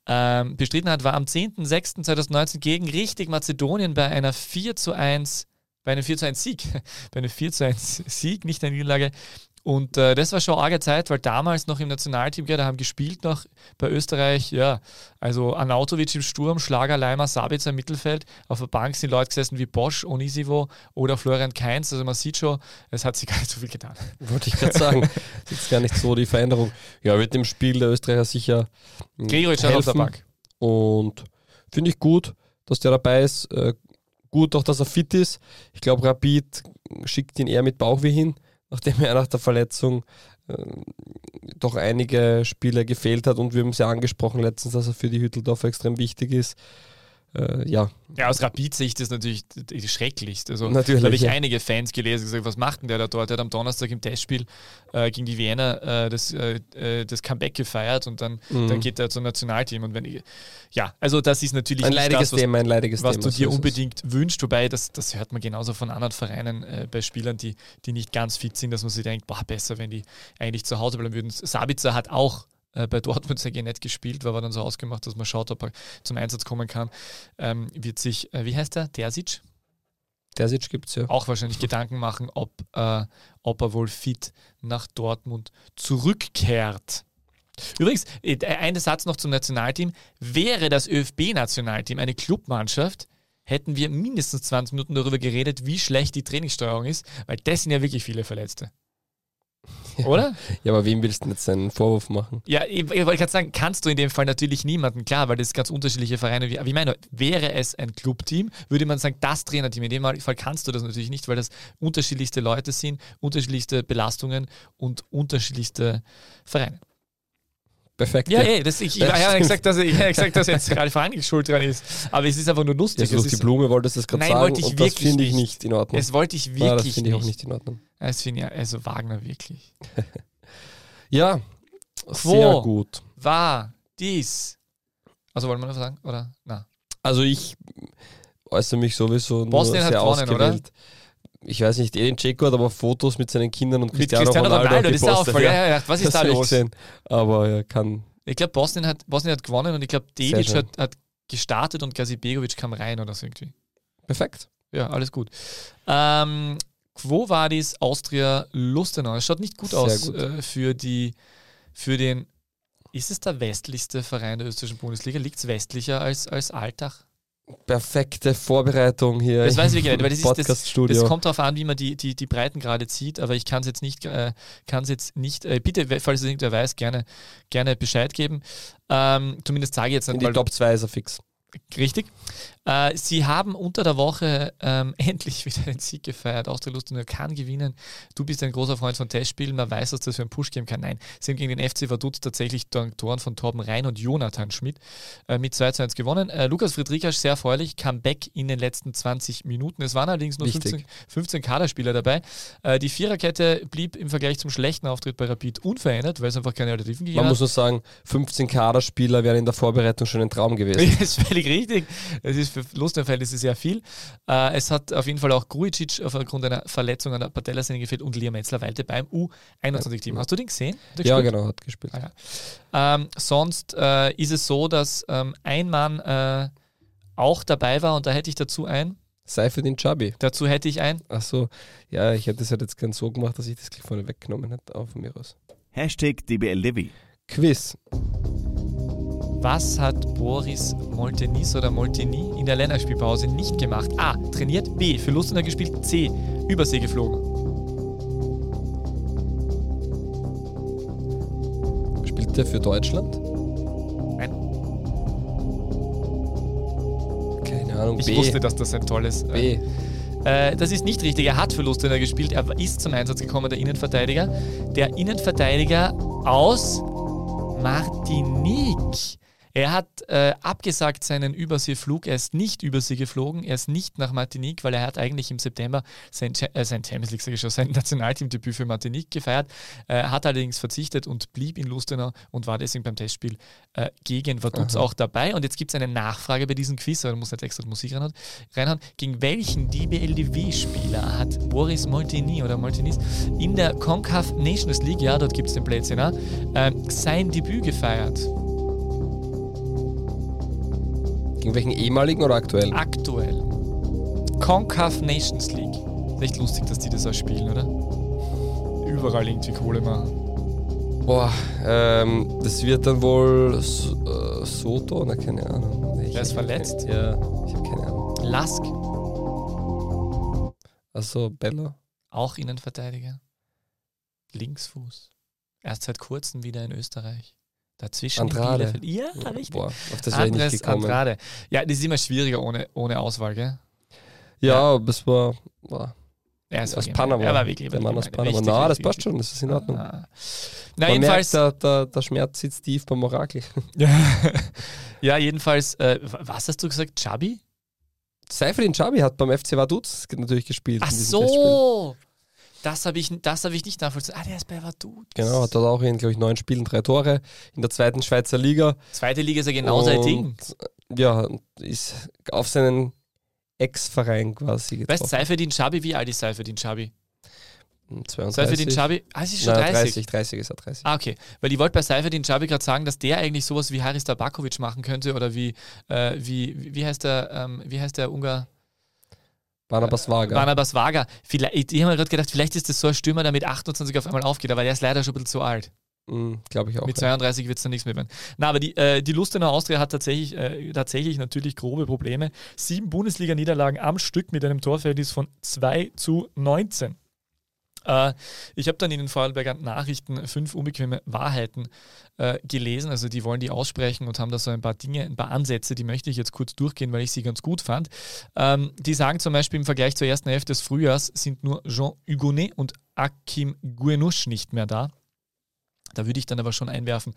ähm, bestritten hat, war am 10.06.2019 gegen richtig Mazedonien bei einer 4 zu 1, bei einem 4 zu 1 Sieg, [laughs] bei einem 4 zu 1 Sieg, nicht eine Niederlage. Und äh, das war schon eine arge Zeit, weil damals noch im Nationalteam, gell, da haben gespielt noch bei Österreich, ja, also Anautovic im Sturm, Schlager, Leimer, Sabitzer im Mittelfeld. Auf der Bank sind Leute gesessen wie Bosch, Onisivo oder Florian Kainz. Also man sieht schon, es hat sich gar nicht so viel getan. Wollte ich gerade sagen. [laughs] Ist gar nicht so die Veränderung. Ja, wird dem Spiel der Österreicher sicher mh, Gregoritsch auf der. Bank. Und finde ich gut, dass der dabei ist. Äh, gut auch, dass er fit ist. Ich glaube, Rapid schickt ihn eher mit Bauchweh hin, nachdem er nach der Verletzung äh, doch einige Spiele gefehlt hat. Und wir haben es ja angesprochen letztens, dass er für die Hütteldorfer extrem wichtig ist. Äh, ja, Ja, aus Rapid-Sicht ist natürlich schrecklichst. Also, Natürlich, da habe ich ja. einige Fans gelesen, gesagt, was macht denn der da dort? Der hat am Donnerstag im Testspiel äh, gegen die Wiener äh, das, äh, äh, das Comeback gefeiert und dann, Mhm. dann geht er zum Nationalteam. Und wenn ich, ja, also das ist natürlich ein leidiges das, was, Thema, ein leidiges was Thema. du dir ist es. unbedingt wünschst. Wobei, das, das hört man genauso von anderen Vereinen äh, bei Spielern, die, die nicht ganz fit sind, dass man sich denkt, boah, besser, wenn die eigentlich zu Hause bleiben würden. Sabitzer hat auch bei Dortmund sehr nett gespielt, war aber dann so ausgemacht, dass man schaut, ob er zum Einsatz kommen kann. Ähm, wird sich, äh, wie heißt der? Terzic? Terzic gibt es ja. Auch wahrscheinlich Gedanken machen, ob, äh, ob er wohl fit nach Dortmund zurückkehrt. Übrigens, äh, ein Satz noch zum Nationalteam. Wäre das ÖFB-Nationalteam eine Clubmannschaft, hätten wir mindestens 20 Minuten darüber geredet, wie schlecht die Trainingssteuerung ist, weil das sind ja wirklich viele Verletzte. Oder? Ja, aber wem willst du jetzt einen Vorwurf machen? Ja, ich, ich wollte gerade sagen, kannst du in dem Fall natürlich niemanden, klar, weil das ganz unterschiedliche Vereine. Wie, aber ich meine, wäre es ein Clubteam, würde man sagen, das Trainerteam. In dem Fall kannst du das natürlich nicht, weil das unterschiedlichste Leute sind, unterschiedlichste Belastungen und unterschiedlichste Vereine. Perfekt. Ja, ey, das, ich, ich, Ja, habe ja gesagt, dass, ich ja gesagt, dass jetzt gerade Verein schuld dran ist. Aber es ist einfach nur Ja, lustig. so es durch die Blume wolltest du es gerade sagen wollte ich und das finde ich nicht. in Ordnung. Das wollte ich wirklich Ja, das finde ich auch nicht. in Ordnung. Das finde ich, also Wagner wirklich. [laughs] Ja, Quo. sehr gut. War dies. Also wollen wir noch sagen? Oder? Na. Also ich äußere mich sowieso nur Bosnien hat sehr gewonnen, oder? Ich weiß nicht, Edin Dzeko hat aber Fotos mit seinen Kindern und Mit Cristiano, Cristiano Ronaldo, Ronaldo, das ist auch voll. Ja, ja, ja, was ist das da los? gesehen. Aber er kann Ich glaube, Bosnien hat, Bosnien hat gewonnen und ich glaube, Dedic hat, hat gestartet und Gazibegovic kam rein oder so irgendwie. perfekt. Ja, alles gut. Ähm, Quo Vadis Austria Lustenau. Es schaut nicht gut Sehr aus gut. Äh, für, die, für den. Ist es der westlichste Verein der österreichischen Bundesliga? Liegt es westlicher als, als Altach? Perfekte Vorbereitung hier. Das weiß ich wirklich nicht, weil das, ist, das, das kommt darauf an, wie man die, die, die Breiten gerade zieht, aber ich kann es jetzt nicht, äh, kann's jetzt nicht äh, bitte, falls es irgendwer weiß, gerne, gerne Bescheid geben. Ähm, zumindest sage ich jetzt nicht, die Top 2 ist er fix. Richtig. Äh, sie haben unter der Woche ähm, [laughs] endlich wieder den Sieg gefeiert. Austria Lustenau kann gewinnen. Du bist ein großer Freund von Testspielen. Man weiß, dass das für einen Push geben kann. Nein, sie haben gegen den FC Vaduz tatsächlich dank Toren von Torben Rhein und Jonathan Schmidt äh, mit 2 zu 1 gewonnen. Äh, Lukas Friedrichs sehr erfreulich, Comeback in den letzten 20 Minuten. Es waren allerdings nur Wichtig. 15, 15 Kaderspieler dabei. Äh, die Viererkette blieb im Vergleich zum schlechten Auftritt bei Rapid unverändert, weil es einfach keine Alternativen gegeben Man hat. muss nur sagen, 15 Kaderspieler wären in der Vorbereitung schon ein Traum gewesen. [laughs] Das ist völlig richtig. Es ist für Lustenfeld sehr viel. Äh, es hat auf jeden Fall auch Grujic aufgrund einer Verletzung an der Patellasehne gefehlt und Liam Metzler weilte beim U21-Team. Hast du den gesehen? Ja, genau, hat gespielt. Ah, ja. ähm, sonst äh, ist es so, dass ähm, ein Mann äh, auch dabei war und da hätte ich dazu ein. Seifedin Chabi. Dazu hätte ich ein. Ach so, ja, ich hätte es halt jetzt gern so gemacht, dass ich das gleich vorne weggenommen hätte, auf mir aus. Hashtag DBLDevi. Quiz. Was hat Boris Moltenis oder Molteni in der Länderspielpause nicht gemacht? A. Trainiert. B. Für Lustenau gespielt. C. Übersee geflogen. Spielt der für Deutschland? Nein. Keine Ahnung. Ich B. wusste, dass das ein tolles. B. Äh, das ist nicht richtig. Er hat für Lustenau gespielt. Er ist zum Einsatz gekommen, der Innenverteidiger. Der Innenverteidiger aus Martinique. Er hat äh, abgesagt seinen Überseeflug. Er ist nicht Übersee geflogen. Er ist nicht nach Martinique, weil er hat eigentlich im September sein, äh, sein Champions League, sag ich schon, sein [laughs] Nationalteamdebüt für Martinique gefeiert. Äh, hat allerdings verzichtet und blieb in Lustenau und war deswegen beim Testspiel äh, gegen Vaduz auch dabei. Und jetzt gibt es eine Nachfrage bei diesem Quiz, aber du musst nicht extra Musik reinhauen. reinhauen. Gegen welchen DBLDW-Spieler hat Boris Molteni oder Moltenis in der CONCACAF Nations League, ja, dort gibt es den Plätzchen, ähm, sein Debüt gefeiert? Gegen welchen ehemaligen oder aktuellen? Aktuell. CONCACAF Nations League. Echt lustig, dass die das auch spielen, oder? Überall irgendwie Kohle machen. Boah, ähm, das wird dann wohl S äh, Soto, na keine Ahnung. Ich, Der ist verletzt? Ja, ich habe keine Ahnung. Lask, Also Bella. auch Innenverteidiger. Linksfuß. Erst seit kurzem wieder in Österreich. Dazwischen Andrade. Bielefeld. Ja, richtig. Boah, auf das wäre ich nicht Andres gekommen. Andrade. Ja, das ist immer schwieriger ohne, ohne Auswahl, gell? Ja, aber es war, war Er ist aus wirklich- Panama. Er war wirklich, der Mann aus Panama. richtig, Na, das passt schon, das ist in Ordnung. Ah. Na, Man jedenfalls. merkt, der, der, der Schmerz sitzt tief beim Orakel. [laughs] ja, jedenfalls, äh, was hast du gesagt? Chubby? Seifrin Chabi hat beim FC Vaduz natürlich gespielt. Ach diesem Testspiel. Das habe ich, das hab ich nicht nachvollzogen. Ah, der ist bei Vaduz. Genau, hat dort auch in, glaube ich, neun Spielen drei Tore in der zweiten Schweizer Liga. Zweite Liga ist ja genau sein Ding. Und, Ja, ist auf seinen Ex-Verein quasi Weißt du, getroffen. Seifedin Chabi, wie alt ist Seifedin Chabi? 32. Seifedin Chabi, ah, es ist schon Nein, 30. 30. 30 ist er 30. Ah, okay. Weil ich wollte bei Seifedin Chabi gerade sagen, dass der eigentlich sowas wie Haris Tabakovic machen könnte oder wie, äh, wie, wie heißt der, ähm, wie heißt der Ungar? Barnabas Varga. Barnabas Vaga. Vielleicht, ich habe mir gerade gedacht, vielleicht ist das so ein Stürmer, der mit 28 auf einmal aufgeht, aber der ist leider schon ein bisschen zu alt. Mhm, glaube ich auch. Mit ja. 32 wird es dann nichts mehr werden. Na, aber die, äh, die Lustenau Austria hat tatsächlich, äh, tatsächlich natürlich grobe Probleme. Sieben Bundesliga-Niederlagen am Stück mit einem Torverhältnis von 2 zu 19. Äh, ich habe dann in den Vorarlberger Nachrichten fünf unbequeme Wahrheiten äh, gelesen. Also die wollen die aussprechen und haben da so ein paar Dinge, ein paar Ansätze, die möchte ich jetzt kurz durchgehen, weil ich sie ganz gut fand. Ähm, die sagen zum Beispiel im Vergleich zur ersten Hälfte des Frühjahrs sind nur Jean Hugonet und Akim Guenouche nicht mehr da. Da würde ich dann aber schon einwerfen,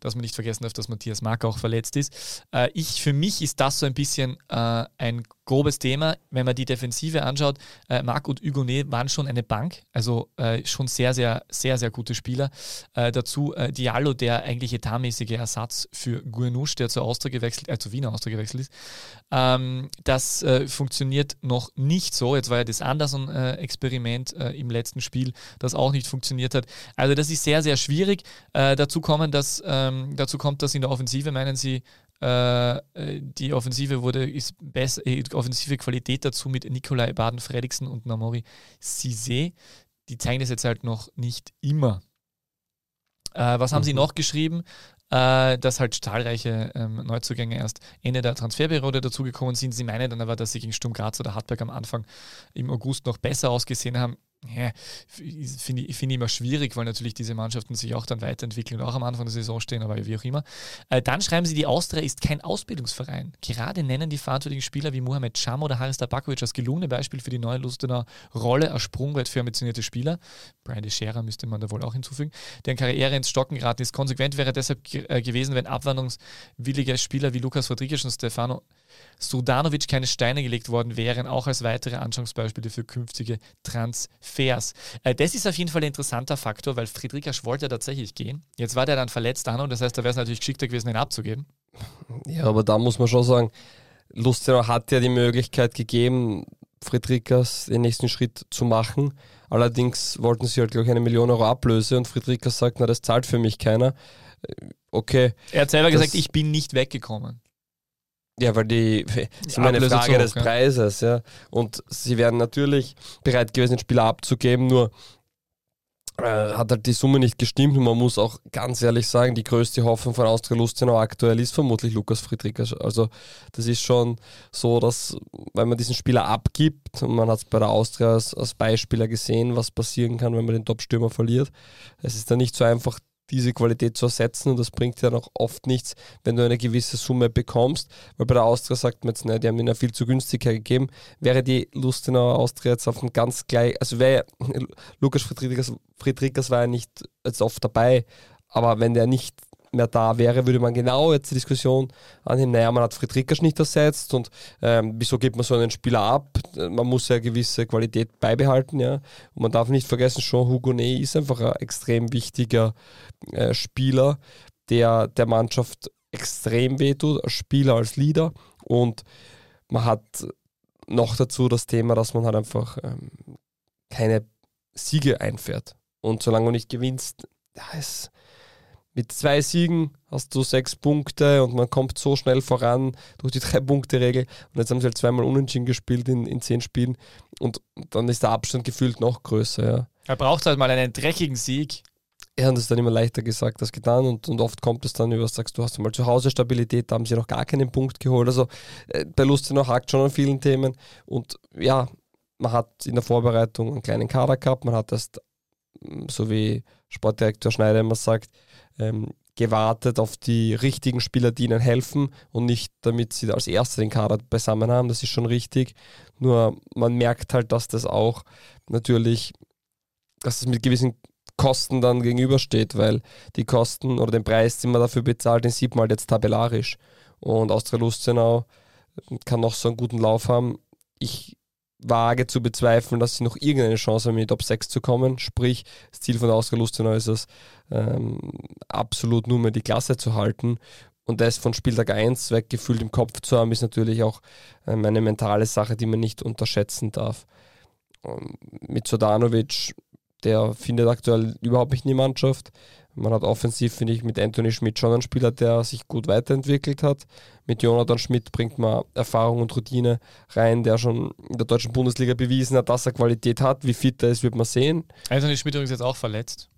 dass man nicht vergessen darf, dass Matthias Mark auch verletzt ist. Äh, ich, für mich ist das so ein bisschen äh, ein grobes Thema. Wenn man die Defensive anschaut, äh, Marc und Hugonet waren schon eine Bank, also äh, schon sehr, sehr, sehr, sehr gute Spieler. Äh, dazu äh, Diallo, der eigentlich etatmäßige Ersatz für Guenouche, der zur Austria gewechselt, äh, zu Wiener Austria gewechselt ist. Ähm, das äh, funktioniert noch nicht so. Jetzt war ja das Anderson-Experiment äh, im letzten Spiel, das auch nicht funktioniert hat. Also das ist sehr, sehr schwierig. Äh, dazu, kommen, dass, ähm, dazu kommt, dass in der Offensive, meinen Sie, die Offensive wurde, ist besser, äh, offensive Qualität dazu mit Nikolai Baden-Fredriksen und Namori Cizé. Die zeigen das jetzt halt noch nicht immer. Äh, was haben sie Mhm. noch geschrieben? Äh, dass halt zahlreiche ähm, Neuzugänge erst Ende der Transferperiode dazugekommen sind. Sie meinen dann aber, dass sie gegen Sturm Graz oder Hartberg am Anfang im August noch besser ausgesehen haben. Ja, finde ich, find ich immer schwierig, weil natürlich diese Mannschaften sich auch dann weiterentwickeln und auch am Anfang der Saison stehen, aber wie auch immer. Äh, dann schreiben sie, die Austria ist kein Ausbildungsverein. Gerade nennen die verantwortlichen Spieler wie Mohamed Cham oder Haris Tabakovic als gelungene Beispiel für die neue Lustener Rolle als Sprungbrett für ambitionierte Spieler. Brian de Scherer müsste man da wohl auch hinzufügen. Deren Karriere ins Stocken geraten ist. Konsequent wäre deshalb äh, gewesen, wenn abwanderungswillige Spieler wie Lukas Rodriguez und Stefano Sudanovic keine Steine gelegt worden wären, auch als weitere Anschauungsbeispiele für künftige Transfers. Äh, das ist auf jeden Fall ein interessanter Faktor, weil Friedrichs wollte tatsächlich gehen. Jetzt war der dann verletzt, Arno, das heißt, da wäre es natürlich geschickter gewesen, ihn abzugeben. Ja, aber da muss man schon sagen, Lustenau hat ja die Möglichkeit gegeben, Friedrichs den nächsten Schritt zu machen. Allerdings wollten sie halt, glaube ich, eine Million Euro Ablöse und Friedrichs sagt, na, das zahlt für mich keiner. Äh, okay. Er hat selber gesagt, ich bin nicht weggekommen. Ja, weil die, das ist immer eine Frage des Preises, ja. Und sie wären natürlich bereit gewesen, den Spieler abzugeben, nur äh, hat halt die Summe nicht gestimmt und man muss auch ganz ehrlich sagen, die größte Hoffnung von Austria Lustenau aktuell ist vermutlich Lukas Friedrich. Also das ist schon so, dass wenn man diesen Spieler abgibt, und man hat es bei der Austria als, als Beispieler gesehen, was passieren kann, wenn man den Top-Stürmer verliert, es ist dann nicht so einfach, diese Qualität zu ersetzen und das bringt ja noch oft nichts, wenn du eine gewisse Summe bekommst, weil bei der Austria sagt man jetzt, ne, die haben ihn ja viel zu günstig hergegeben, wäre die Lustenauer Austria jetzt auf dem ganz gleich, also wäre [laughs] Lukas Friedrichs, Friedrichs war ja nicht jetzt oft dabei, aber wenn der nicht mehr da wäre, würde man genau jetzt die Diskussion annehmen, naja, man hat Friedrichs nicht ersetzt und ähm, wieso gibt man so einen Spieler ab? Man muss ja gewisse Qualität beibehalten, ja. Und man darf nicht vergessen, Jean Hugonet ist einfach ein extrem wichtiger äh, Spieler, der der Mannschaft extrem wehtut, als Spieler, als Leader und man hat noch dazu das Thema, dass man halt einfach ähm, keine Siege einfährt. Und solange du nicht gewinnst, ja, es, mit zwei Siegen hast du sechs Punkte und man kommt so schnell voran durch die Drei-Punkte-Regel. Und jetzt haben sie halt zweimal unentschieden gespielt in, in zehn Spielen und dann ist der Abstand gefühlt noch größer. Ja. Er braucht halt mal einen dreckigen Sieg. Er hat es dann immer leichter gesagt als getan und, und oft kommt es dann über, sagst du, hast mal zu Hause Stabilität, da haben sie noch gar keinen Punkt geholt. Also äh, bei Lustenau hakt schon an vielen Themen und ja, man hat in der Vorbereitung einen kleinen Kader gehabt, man hat erst, so wie Sportdirektor Schneider immer sagt, ähm, gewartet auf die richtigen Spieler, die ihnen helfen und nicht damit sie als Erste den Kader beisammen haben. Das ist schon richtig. Nur man merkt halt, dass das auch natürlich, dass es mit gewissen Kosten dann gegenübersteht, weil die Kosten oder den Preis, den man dafür bezahlt, den sieht man halt jetzt tabellarisch. Und Austria Lustenau kann noch so einen guten Lauf haben. Ich wage zu bezweifeln, dass sie noch irgendeine Chance haben, in die Top 6 zu kommen. Sprich, das Ziel von der Austria ist es, ähm, absolut nur mehr die Klasse zu halten. Und das von Spieltag 1 weggefühlt im Kopf zu haben, ist natürlich auch ähm, eine mentale Sache, die man nicht unterschätzen darf. Und mit Sodanovic, der findet aktuell überhaupt nicht in die Mannschaft. Man hat offensiv, finde ich, mit Anthony Schmidt schon einen Spieler, der sich gut weiterentwickelt hat. Mit Jonathan Schmidt bringt man Erfahrung und Routine rein, der schon in der deutschen Bundesliga bewiesen hat, dass er Qualität hat. Wie fit er ist, wird man sehen. Anthony Schmidt übrigens jetzt auch verletzt.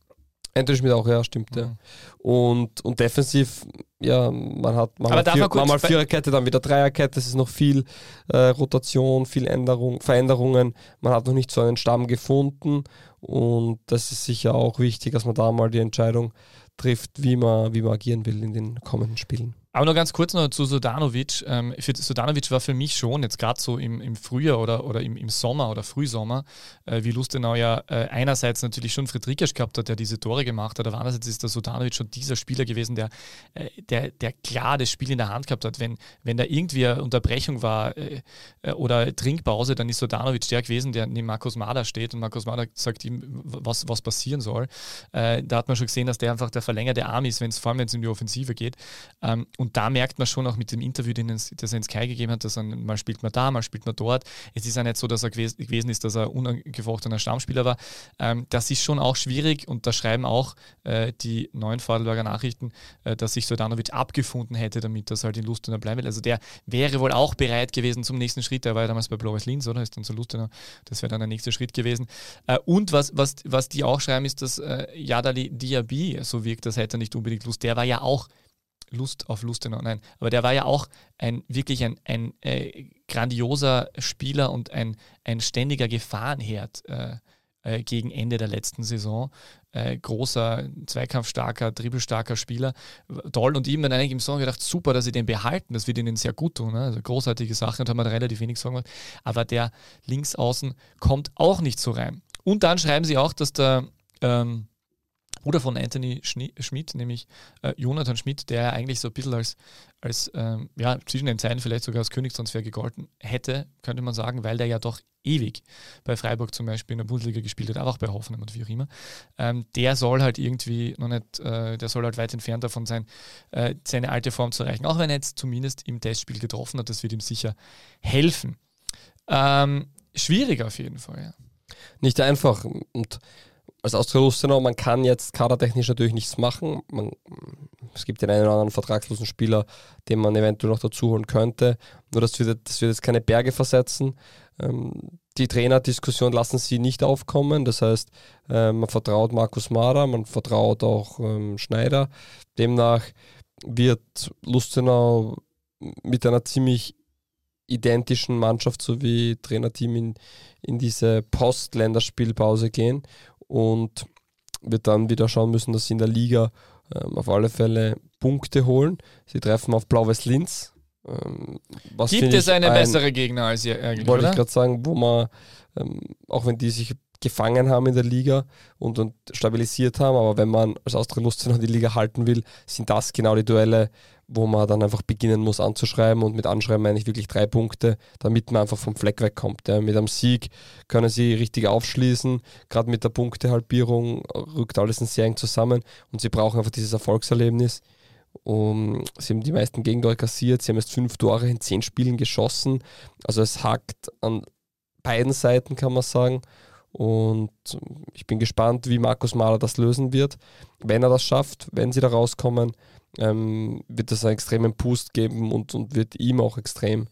Anthony Schmidt auch, ja, stimmt, mhm. ja. Und, und defensiv, ja, man hat man hat vier, mal Viererkette, dann wieder Dreierkette, es ist noch viel äh, Rotation, viel Änderung, Veränderungen. Man hat noch nicht so einen Stamm gefunden und das ist sicher auch wichtig, dass man da mal die Entscheidung trifft, wie man, wie man agieren will in den kommenden Spielen. Aber nur ganz kurz noch zu Sodanovic. Ähm, für Sodanovic war für mich schon, jetzt gerade so im, im Frühjahr oder, oder im, im Sommer oder Frühsommer, äh, wie Lustenau ja äh, einerseits natürlich schon Friedrichs gehabt hat, der diese Tore gemacht hat, aber andererseits ist der Sodanovic schon dieser Spieler gewesen, der, äh, der, der klar das Spiel in der Hand gehabt hat. Wenn, wenn da irgendwie eine Unterbrechung war äh, äh, oder Trinkpause, dann ist Sodanovic der gewesen, der neben Markus Mader steht und Markus Mader sagt ihm, was, was passieren soll. Äh, da hat man schon gesehen, dass der einfach der verlängerte Arm ist, wenn es vor allem wenn es in die Offensive geht. Ähm, und da merkt man schon auch mit dem Interview, das er in Sky gegeben hat, dass er mal spielt man da, mal spielt man dort. Es ist ja nicht so, dass er gewesen ist, dass er unangefochtener Stammspieler war. Ähm, das ist schon auch schwierig und da schreiben auch äh, die neuen Vorarlberger Nachrichten, äh, dass sich Sodanovic abgefunden hätte damit, dass er halt in Lustenau bleiben will. Also der wäre wohl auch bereit gewesen zum nächsten Schritt. Der war ja damals bei Blaues Linz, oder? Ist dann zu Lustenau. Das wäre dann der nächste Schritt gewesen. Äh, und was, was, was die auch schreiben, ist, dass äh, Yadali Diaby so wirkt, das hätte er nicht unbedingt Lust. Der war ja auch Lust auf Lustenau, nein, aber der war ja auch ein wirklich ein, ein äh, grandioser Spieler und ein, ein ständiger Gefahrenherd. Äh, äh, gegen Ende der letzten Saison. Äh, großer, zweikampfstarker, dribbelstarker Spieler. Toll. Und ihm dann eigentlich im Song gedacht, super, dass sie den behalten. Das wird ihnen sehr gut tun. Ne? Also großartige Sache und haben wir relativ wenig Sorgen gemacht. Aber der Linksaußen kommt auch nicht so rein. Und dann schreiben sie auch, dass der ähm, Bruder von Anthony Schmidt, nämlich äh, Jonathan Schmidt, der eigentlich so ein bisschen als, als ähm, ja, zwischen den Zeilen vielleicht sogar als Königstransfer gegolten hätte, könnte man sagen, weil der ja doch ewig bei Freiburg zum Beispiel in der Bundesliga gespielt hat, aber auch bei Hoffenheim und wie auch immer. Ähm, der soll halt irgendwie noch nicht, äh, der soll halt weit entfernt davon sein, äh, seine alte Form zu erreichen. Auch wenn er jetzt zumindest im Testspiel getroffen hat, das wird ihm sicher helfen. Ähm, schwierig auf jeden Fall, ja. Nicht einfach. Und als Austria Lustenau, man kann jetzt kadertechnisch natürlich nichts machen. Man, es gibt den einen oder anderen vertragslosen Spieler, den man eventuell noch dazu holen könnte. Nur das wird, das wird jetzt keine Berge versetzen. Ähm, die Trainerdiskussion lassen sie nicht aufkommen. Das heißt, äh, man vertraut Markus Mara, man vertraut auch ähm, Schneider. Demnach wird Lustenau mit einer ziemlich identischen Mannschaft sowie Trainerteam in, in diese Post-Länderspielpause gehen und wird dann wieder schauen müssen, dass sie in der Liga ähm, auf alle Fälle Punkte holen. Sie treffen auf Blau-Weiß Linz. Ähm, Gibt es eine ein, bessere Gegner als ihr eigentlich? Wollte ich gerade sagen, wo man, ähm, auch wenn die sich gefangen haben in der Liga und, und stabilisiert haben, aber wenn man als Austria Lustenau die Liga halten will, sind das genau die Duelle, wo man dann einfach beginnen muss anzuschreiben und mit Anschreiben meine ich wirklich drei Punkte, damit man einfach vom Fleck wegkommt. Ja. Mit einem Sieg können sie richtig aufschließen, gerade mit der Punktehalbierung rückt alles in sehr eng zusammen und sie brauchen einfach dieses Erfolgserlebnis. Um, sie haben die meisten Gegentore kassiert, sie haben erst fünf Tore in zehn Spielen geschossen. Also es hakt an beiden Seiten, kann man sagen. Und ich bin gespannt, wie Markus Mahler das lösen wird. Wenn er das schafft, wenn sie da rauskommen, ähm, wird das einen extremen Boost geben und, und wird ihm auch extrem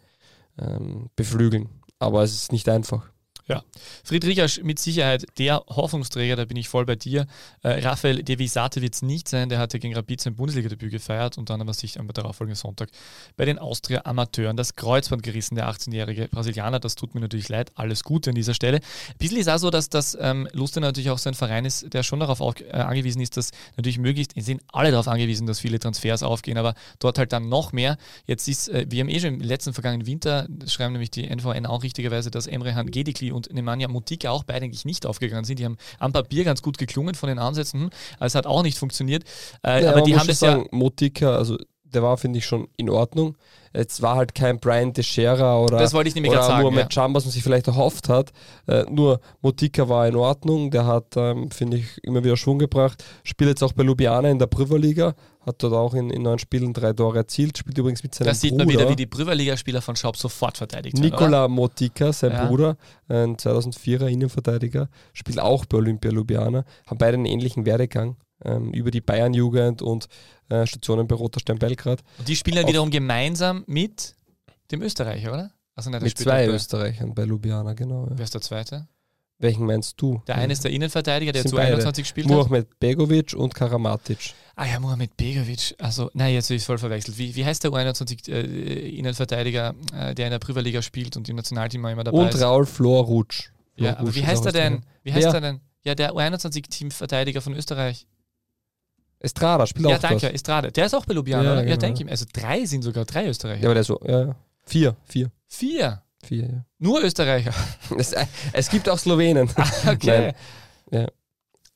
ähm, beflügeln. Aber es ist nicht einfach. Ja, Friedricha mit Sicherheit der Hoffnungsträger, da bin ich voll bei dir. Äh, Raphael Devisate wird es nicht sein, der hatte gegen Rapid sein Bundesliga-Debüt gefeiert und dann aber sich am darauffolgenden Sonntag bei den Austria-Amateuren das Kreuzband gerissen, der 18-jährige Brasilianer. Das tut mir natürlich leid, alles Gute an dieser Stelle. Ein bisschen ist auch so, dass das ähm, Lustenau natürlich auch so ein Verein ist, der schon darauf auch, äh, angewiesen ist, dass natürlich möglichst, sind alle darauf angewiesen, dass viele Transfers aufgehen, aber dort halt dann noch mehr. Jetzt ist, äh, wir haben eh schon im letzten vergangenen Winter, schreiben nämlich die NVN auch richtigerweise, dass Emre Han Gedikli und Nemanja Mutika auch beide eigentlich nicht aufgegangen sind. Die haben am Papier ganz gut geklungen von den Ansätzen, hm, aber es hat auch nicht funktioniert. Äh, ja, aber die haben das sagen, ja. Mutika, also der war, finde ich, schon in Ordnung. Jetzt war halt kein Brian Teixeira oder, das wollte ich nämlich oder sagen, nur mit ja. was man sich vielleicht erhofft hat. Äh, nur Motika war in Ordnung, der hat, ähm, finde ich, immer wieder Schwung gebracht. Spielt jetzt auch bei Ljubljana in der Prüverliga, hat dort auch in, in neun Spielen drei Tore erzielt, spielt übrigens mit seinem Bruder. Da sieht man wieder, wie die Prüverliga-Spieler von Schaub sofort verteidigt werden. Nikola Motika, sein ja. Bruder, ein 2004er Innenverteidiger, spielt auch bei Olympia Ljubljana, haben beide einen ähnlichen Werdegang ähm, über die Bayern-Jugend und äh, Stationen bei Roter Stern Belgrad. Und die spielen dann wiederum gemeinsam mit dem Österreicher, oder? Also nicht, mit zwei Österreichern bei Ljubljana, genau. Ja. Wer ist der zweite? Welchen meinst du? Der eine ist der Innenverteidiger, der zu 21 spielt. Mohamed Begovic und Karamatic. Ah ja, Mohamed Begovic. Also, nein, jetzt habe ich es voll verwechselt. Wie, wie heißt der U21 äh, äh, der in der Prüferliga spielt und im Nationalteam immer dabei und ist? Und Raul Flor Rutsch. Ja, aber wie heißt er denn? Wie heißt er denn? Ja, der U21-Teamverteidiger von Österreich. Estrada spielt ja, auch. Ja, danke, das. Estrada. Der ist auch bei Ljubljana, ja, oder? Genau. Ja, denke ich. Also drei sind sogar drei Österreicher. Ja, aber der so, ja, vier, vier. Vier? Vier, ja. Nur Österreicher. [laughs] es, es, gibt auch Slowenen. [laughs] Ah, okay. Ja.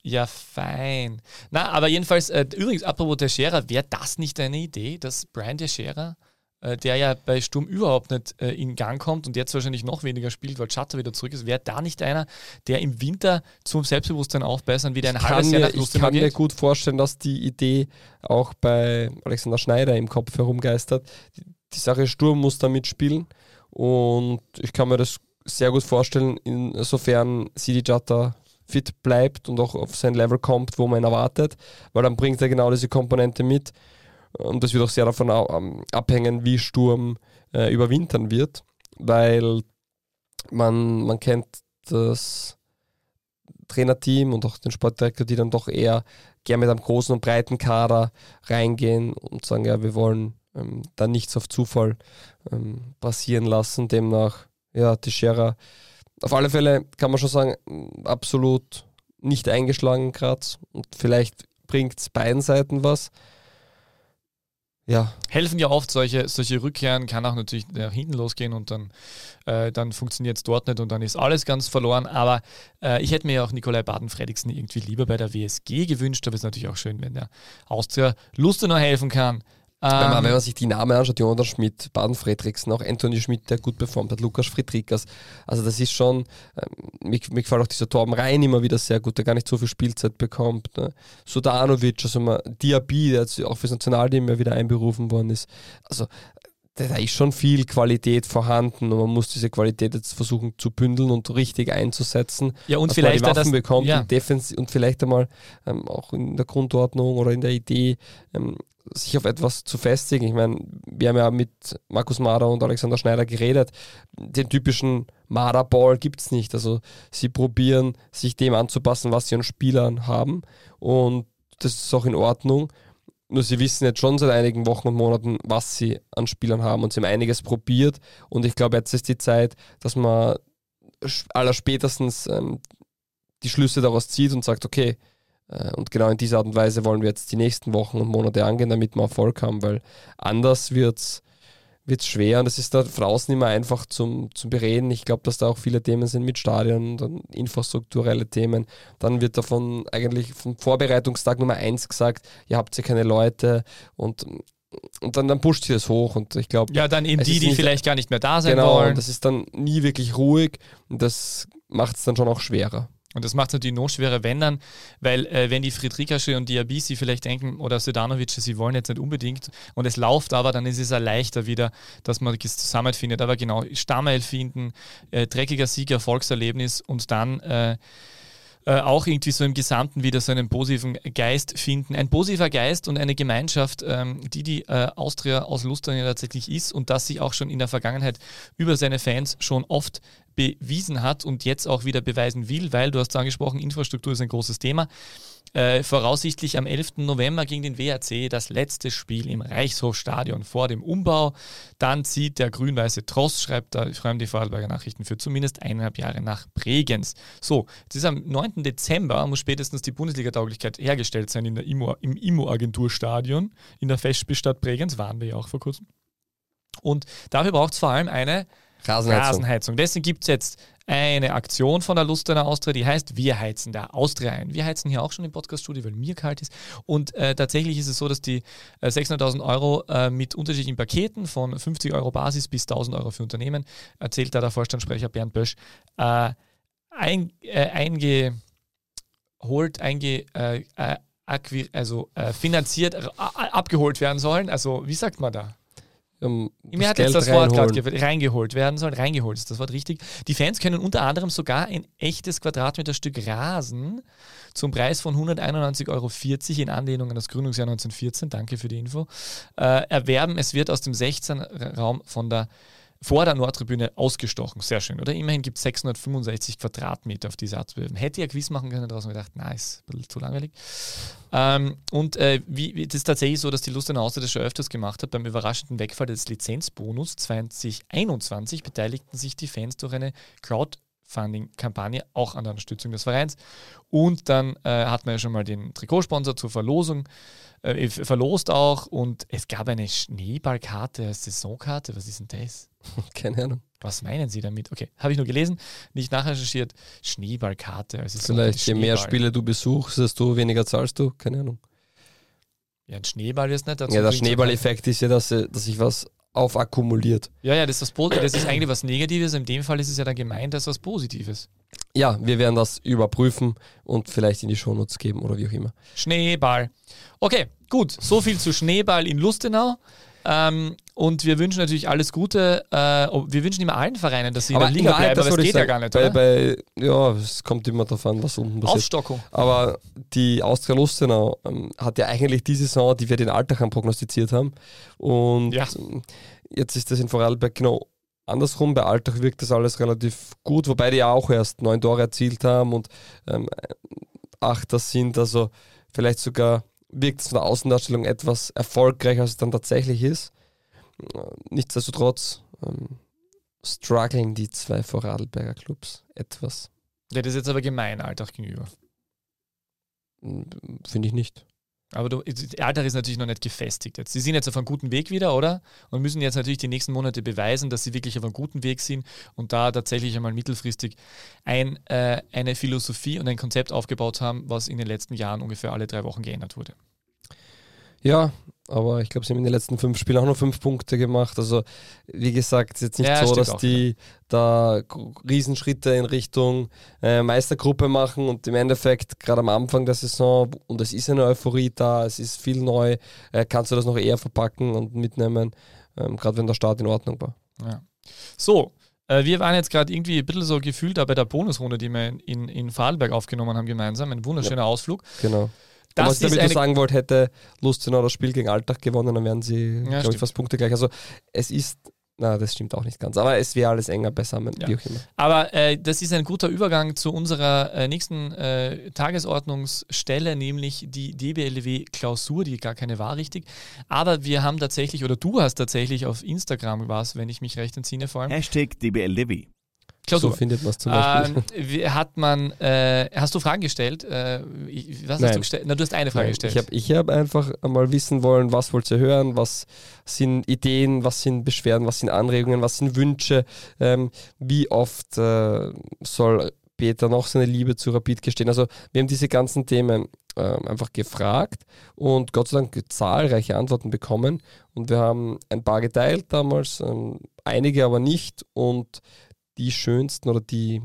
Ja, fein. Na, aber jedenfalls, äh, übrigens, apropos Teixeira, wäre das nicht eine Idee, dass Brian Teixeira äh, der ja bei Sturm überhaupt nicht äh, in Gang kommt und jetzt wahrscheinlich noch weniger spielt, weil Schatter wieder zurück ist, wäre da nicht einer, der im Winter zum Selbstbewusstsein aufbessern, wieder ein halbes Jahr nach Ich kann mir gut vorstellen, dass die Idee auch bei Alexander Schneider im Kopf herumgeistert. Die, die Sache Sturm muss da mitspielen und ich kann mir das sehr gut vorstellen, insofern Sidi Jatta fit bleibt und auch auf sein Level kommt, wo man ihn erwartet, weil dann bringt er genau diese Komponente mit. Und das wird auch sehr davon ähm, abhängen, wie Sturm äh, überwintern wird, weil man, man kennt das Trainerteam und auch den Sportdirektor, die dann doch eher gerne mit einem großen und breiten Kader reingehen und sagen, ja, wir wollen ähm, da nichts auf Zufall ähm, passieren lassen. Demnach, ja, Teixeira auf alle Fälle kann man schon sagen, absolut nicht eingeschlagen gerade und vielleicht bringt es beiden Seiten was. Ja. Helfen ja oft solche, solche Rückkehren, kann auch natürlich nach hinten losgehen und dann, äh, dann funktioniert es dort nicht und dann ist alles ganz verloren. Aber äh, ich hätte mir ja auch Nikolai Baden-Fredriksen irgendwie lieber bei der WSG gewünscht, aber es ist natürlich auch schön, wenn der Austria Lustenau helfen kann. Wenn man, wenn man sich die Namen anschaut, Jonathan Schmidt, Baden Fredriksen, auch Anthony Schmidt, der gut performt hat, Lukas Friedrichers, also das ist schon, ähm, mir, mir gefällt auch dieser Torben Rhein immer wieder sehr gut, der gar nicht so viel Spielzeit bekommt. Ne? Sudanovic, also man, Diaby, der jetzt auch fürs Nationalteam wieder einberufen worden ist. Also da ist schon viel Qualität vorhanden und man muss diese Qualität jetzt versuchen zu bündeln und richtig einzusetzen. Ja, und vielleicht man die das, Waffen bekommt ja. und, und vielleicht einmal ähm, auch in der Grundordnung oder in der Idee ähm, sich auf etwas zu festigen. Ich meine, wir haben ja mit Markus Mader und Alexander Schneider geredet. Den typischen Marder-Ball gibt es nicht. Also sie probieren, sich dem anzupassen, was sie an Spielern haben. Und das ist auch in Ordnung. Nur sie wissen jetzt schon seit einigen Wochen und Monaten, was sie an Spielern haben und sie haben einiges probiert. Und ich glaube, jetzt ist die Zeit, dass man allerspätestens ähm, die Schlüsse daraus zieht und sagt, okay, und genau in dieser Art und Weise wollen wir jetzt die nächsten Wochen und Monate angehen, damit wir Erfolg haben, weil anders wird es schwer und es ist da von außen immer einfach zum, zum Bereden. Ich glaube, dass da auch viele Themen sind mit Stadion, dann infrastrukturelle Themen. Dann wird davon eigentlich vom Vorbereitungstag Nummer eins gesagt, ihr habt ja keine Leute und und dann, dann pusht sie das hoch und ich glaube. Ja, dann eben die, die vielleicht gar nicht mehr da sein genau, wollen. Das ist dann nie wirklich ruhig und das macht es dann schon auch schwerer. Und das macht es natürlich noch schwerer, wenn dann, weil äh, wenn die Friedrikasche und die Abisi vielleicht denken, oder Sedanovic, sie wollen jetzt nicht unbedingt und es läuft aber, dann ist es ja leichter wieder, dass man das zusammenfindet. Aber genau, Stammelf finden, äh, dreckiger Sieg, Erfolgserlebnis und dann äh, äh, auch irgendwie so im Gesamten wieder so einen positiven Geist finden. Ein positiver Geist und eine Gemeinschaft, ähm, die die äh, Austria aus Lustenau tatsächlich ist und das sich auch schon in der Vergangenheit über seine Fans schon oft bewiesen hat und jetzt auch wieder beweisen will, weil du hast angesprochen, Infrastruktur ist ein großes Thema. Äh, voraussichtlich am 11. November gegen den WRC das letzte Spiel im Reichshofstadion vor dem Umbau. Dann zieht der grün-weiße Tross, schreibt da freuen die Vorarlberger Nachrichten, für zumindest eineinhalb Jahre nach Bregenz. So, es ist am 9. Dezember, muss spätestens die Bundesliga-Tauglichkeit hergestellt sein in der IMO, im IMO-Agenturstadion in der Festspielstadt Bregenz, waren wir ja auch vor kurzem. Und dafür braucht es vor allem eine Rasenheizung. Rasenheizung. Deswegen gibt es jetzt eine Aktion von der Lustener Austria, die heißt Wir heizen der Austria ein. Wir heizen hier auch schon im Podcaststudio, weil mir kalt ist. Und äh, tatsächlich ist es so, dass die äh, 600.000 Euro äh, mit unterschiedlichen Paketen von 50 Euro Basis bis 1000 Euro für Unternehmen, erzählt da der Vorstandssprecher Bernd Bösch, äh, ein, äh, eingeholt, einge, äh, also finanziert, abgeholt werden sollen. Also wie sagt man da? Um, Mir hat jetzt das Wort gerade reingeholt werden sollen. Reingeholt ist das Wort richtig. Die Fans können unter anderem sogar ein echtes Quadratmeterstück Rasen zum Preis von 191,40 Euro in Anlehnung an das Gründungsjahr 1914, danke für die Info, äh, erwerben. Es wird aus dem 16-Raum von der vor der Nordtribüne ausgestochen. Sehr schön, oder? Immerhin gibt es 665 Quadratmeter auf dieser Art. Hätte ich ja Quiz machen können draußen gedacht, nice, ein bisschen zu langweilig. Ähm, und äh, wie, wie, das ist tatsächlich so, dass die Lustenau Austria das schon öfters gemacht hat. Beim überraschenden Wegfall des Lizenzbonus 2021 beteiligten sich die Fans durch eine Crowdfunding-Kampagne auch an der Unterstützung des Vereins. Und dann äh, hat man ja schon mal den Trikotsponsor zur Verlosung äh, verlost auch und es gab eine Schneeballkarte, Saisonkarte. Was ist denn das? [laughs] Keine Ahnung. Was meinen Sie damit? Okay, habe ich nur gelesen, nicht nachrecherchiert. Schneeballkarte. Also Vielleicht je mehr Spiele du besuchst, desto weniger zahlst du. Keine Ahnung. Ja, ein Schneeball ist nicht dazu. Ja, der Schneeballeffekt ist ja, dass, dass sich was aufakkumuliert. Ja, ja, das ist, das, das ist eigentlich was Negatives. In dem Fall ist es ja dann gemeint als was Positives. Ja, wir werden das überprüfen und vielleicht in die Shownotes geben oder wie auch immer. Schneeball. Okay, gut. So viel zu Schneeball in Lustenau. Ähm, und wir wünschen natürlich alles Gute. Äh, wir wünschen immer allen Vereinen, dass sie aber in der Liga nein, bleiben, aber es geht sagen, ja gar nicht. Bei, bei, ja, es kommt immer darauf an, was unten passiert. Aufstockung. Aber die Austria Lustenau ähm, hat ja eigentlich die Saison, die wir den Alltag prognostiziert haben. Und Ja. jetzt ist das in Vorarlberg genau andersrum. Bei Alltag wirkt das alles relativ gut, wobei die ja auch erst neun Tore erzielt haben und ähm, Achter sind. Also vielleicht sogar wirkt es von der Außendarstellung etwas erfolgreicher, als es dann tatsächlich ist. Nichtsdestotrotz ähm, strugglen die zwei Vorarlberger Clubs etwas. Ja, das ist jetzt aber gemein, Alltag gegenüber. Finde ich nicht. Aber du, Alltag ist natürlich noch nicht gefestigt jetzt. Sie sind jetzt auf einem guten Weg wieder, oder? Und müssen jetzt natürlich die nächsten Monate beweisen, dass sie wirklich auf einem guten Weg sind und da tatsächlich einmal mittelfristig ein, äh, eine Philosophie und ein Konzept aufgebaut haben, was in den letzten Jahren ungefähr alle drei Wochen geändert wurde. Ja, aber ich glaube, sie haben in den letzten fünf Spielen auch nur fünf Punkte gemacht. Also, wie gesagt, es ist jetzt nicht Ja, so, dass auch, die da g- Riesenschritte in Richtung äh, Meistergruppe machen und im Endeffekt gerade am Anfang der Saison, und es ist eine Euphorie da, es ist viel neu, äh, kannst du das noch eher verpacken und mitnehmen, ähm, gerade wenn der Start in Ordnung war. Ja. So, äh, wir waren jetzt gerade irgendwie ein bisschen so gefühlt da bei der Bonusrunde, die wir in, in Vorarlberg aufgenommen haben gemeinsam. Ein wunderschöner Ausflug. Genau. Das und was ich damit nur sagen wollte, hätte Lustenau das Spiel gegen Alltag gewonnen, dann wären sie, glaube stimmt. ich, fast Punkte gleich. Also es ist, na, das stimmt auch nicht ganz, aber es wäre alles enger beisammen, Ja. wie auch immer. Aber äh, das ist ein guter Übergang zu unserer äh, nächsten äh, Tagesordnungsstelle, nämlich die DBLW-Klausur, die gar keine war, richtig. Aber wir haben tatsächlich, oder du hast tatsächlich auf Instagram was, wenn ich mich recht entsinne, vor allem. Hashtag DBLDW. Klausur. So findet man es zum Beispiel. Ähm, hat man, äh, hast du Fragen gestellt? Äh, was hast Nein. du gestellt? Na, du hast eine Frage Nein, gestellt. Ich habe hab einfach einmal wissen wollen, was wollt ihr hören, was sind Ideen, was sind Beschwerden, was sind Anregungen, was sind Wünsche, ähm, wie oft äh, soll Peter noch seine Liebe zu Rapid gestehen. Also wir haben diese ganzen Themen ähm, einfach gefragt und Gott sei Dank zahlreiche Antworten bekommen und wir haben ein paar geteilt damals, ähm, einige aber nicht und die schönsten oder die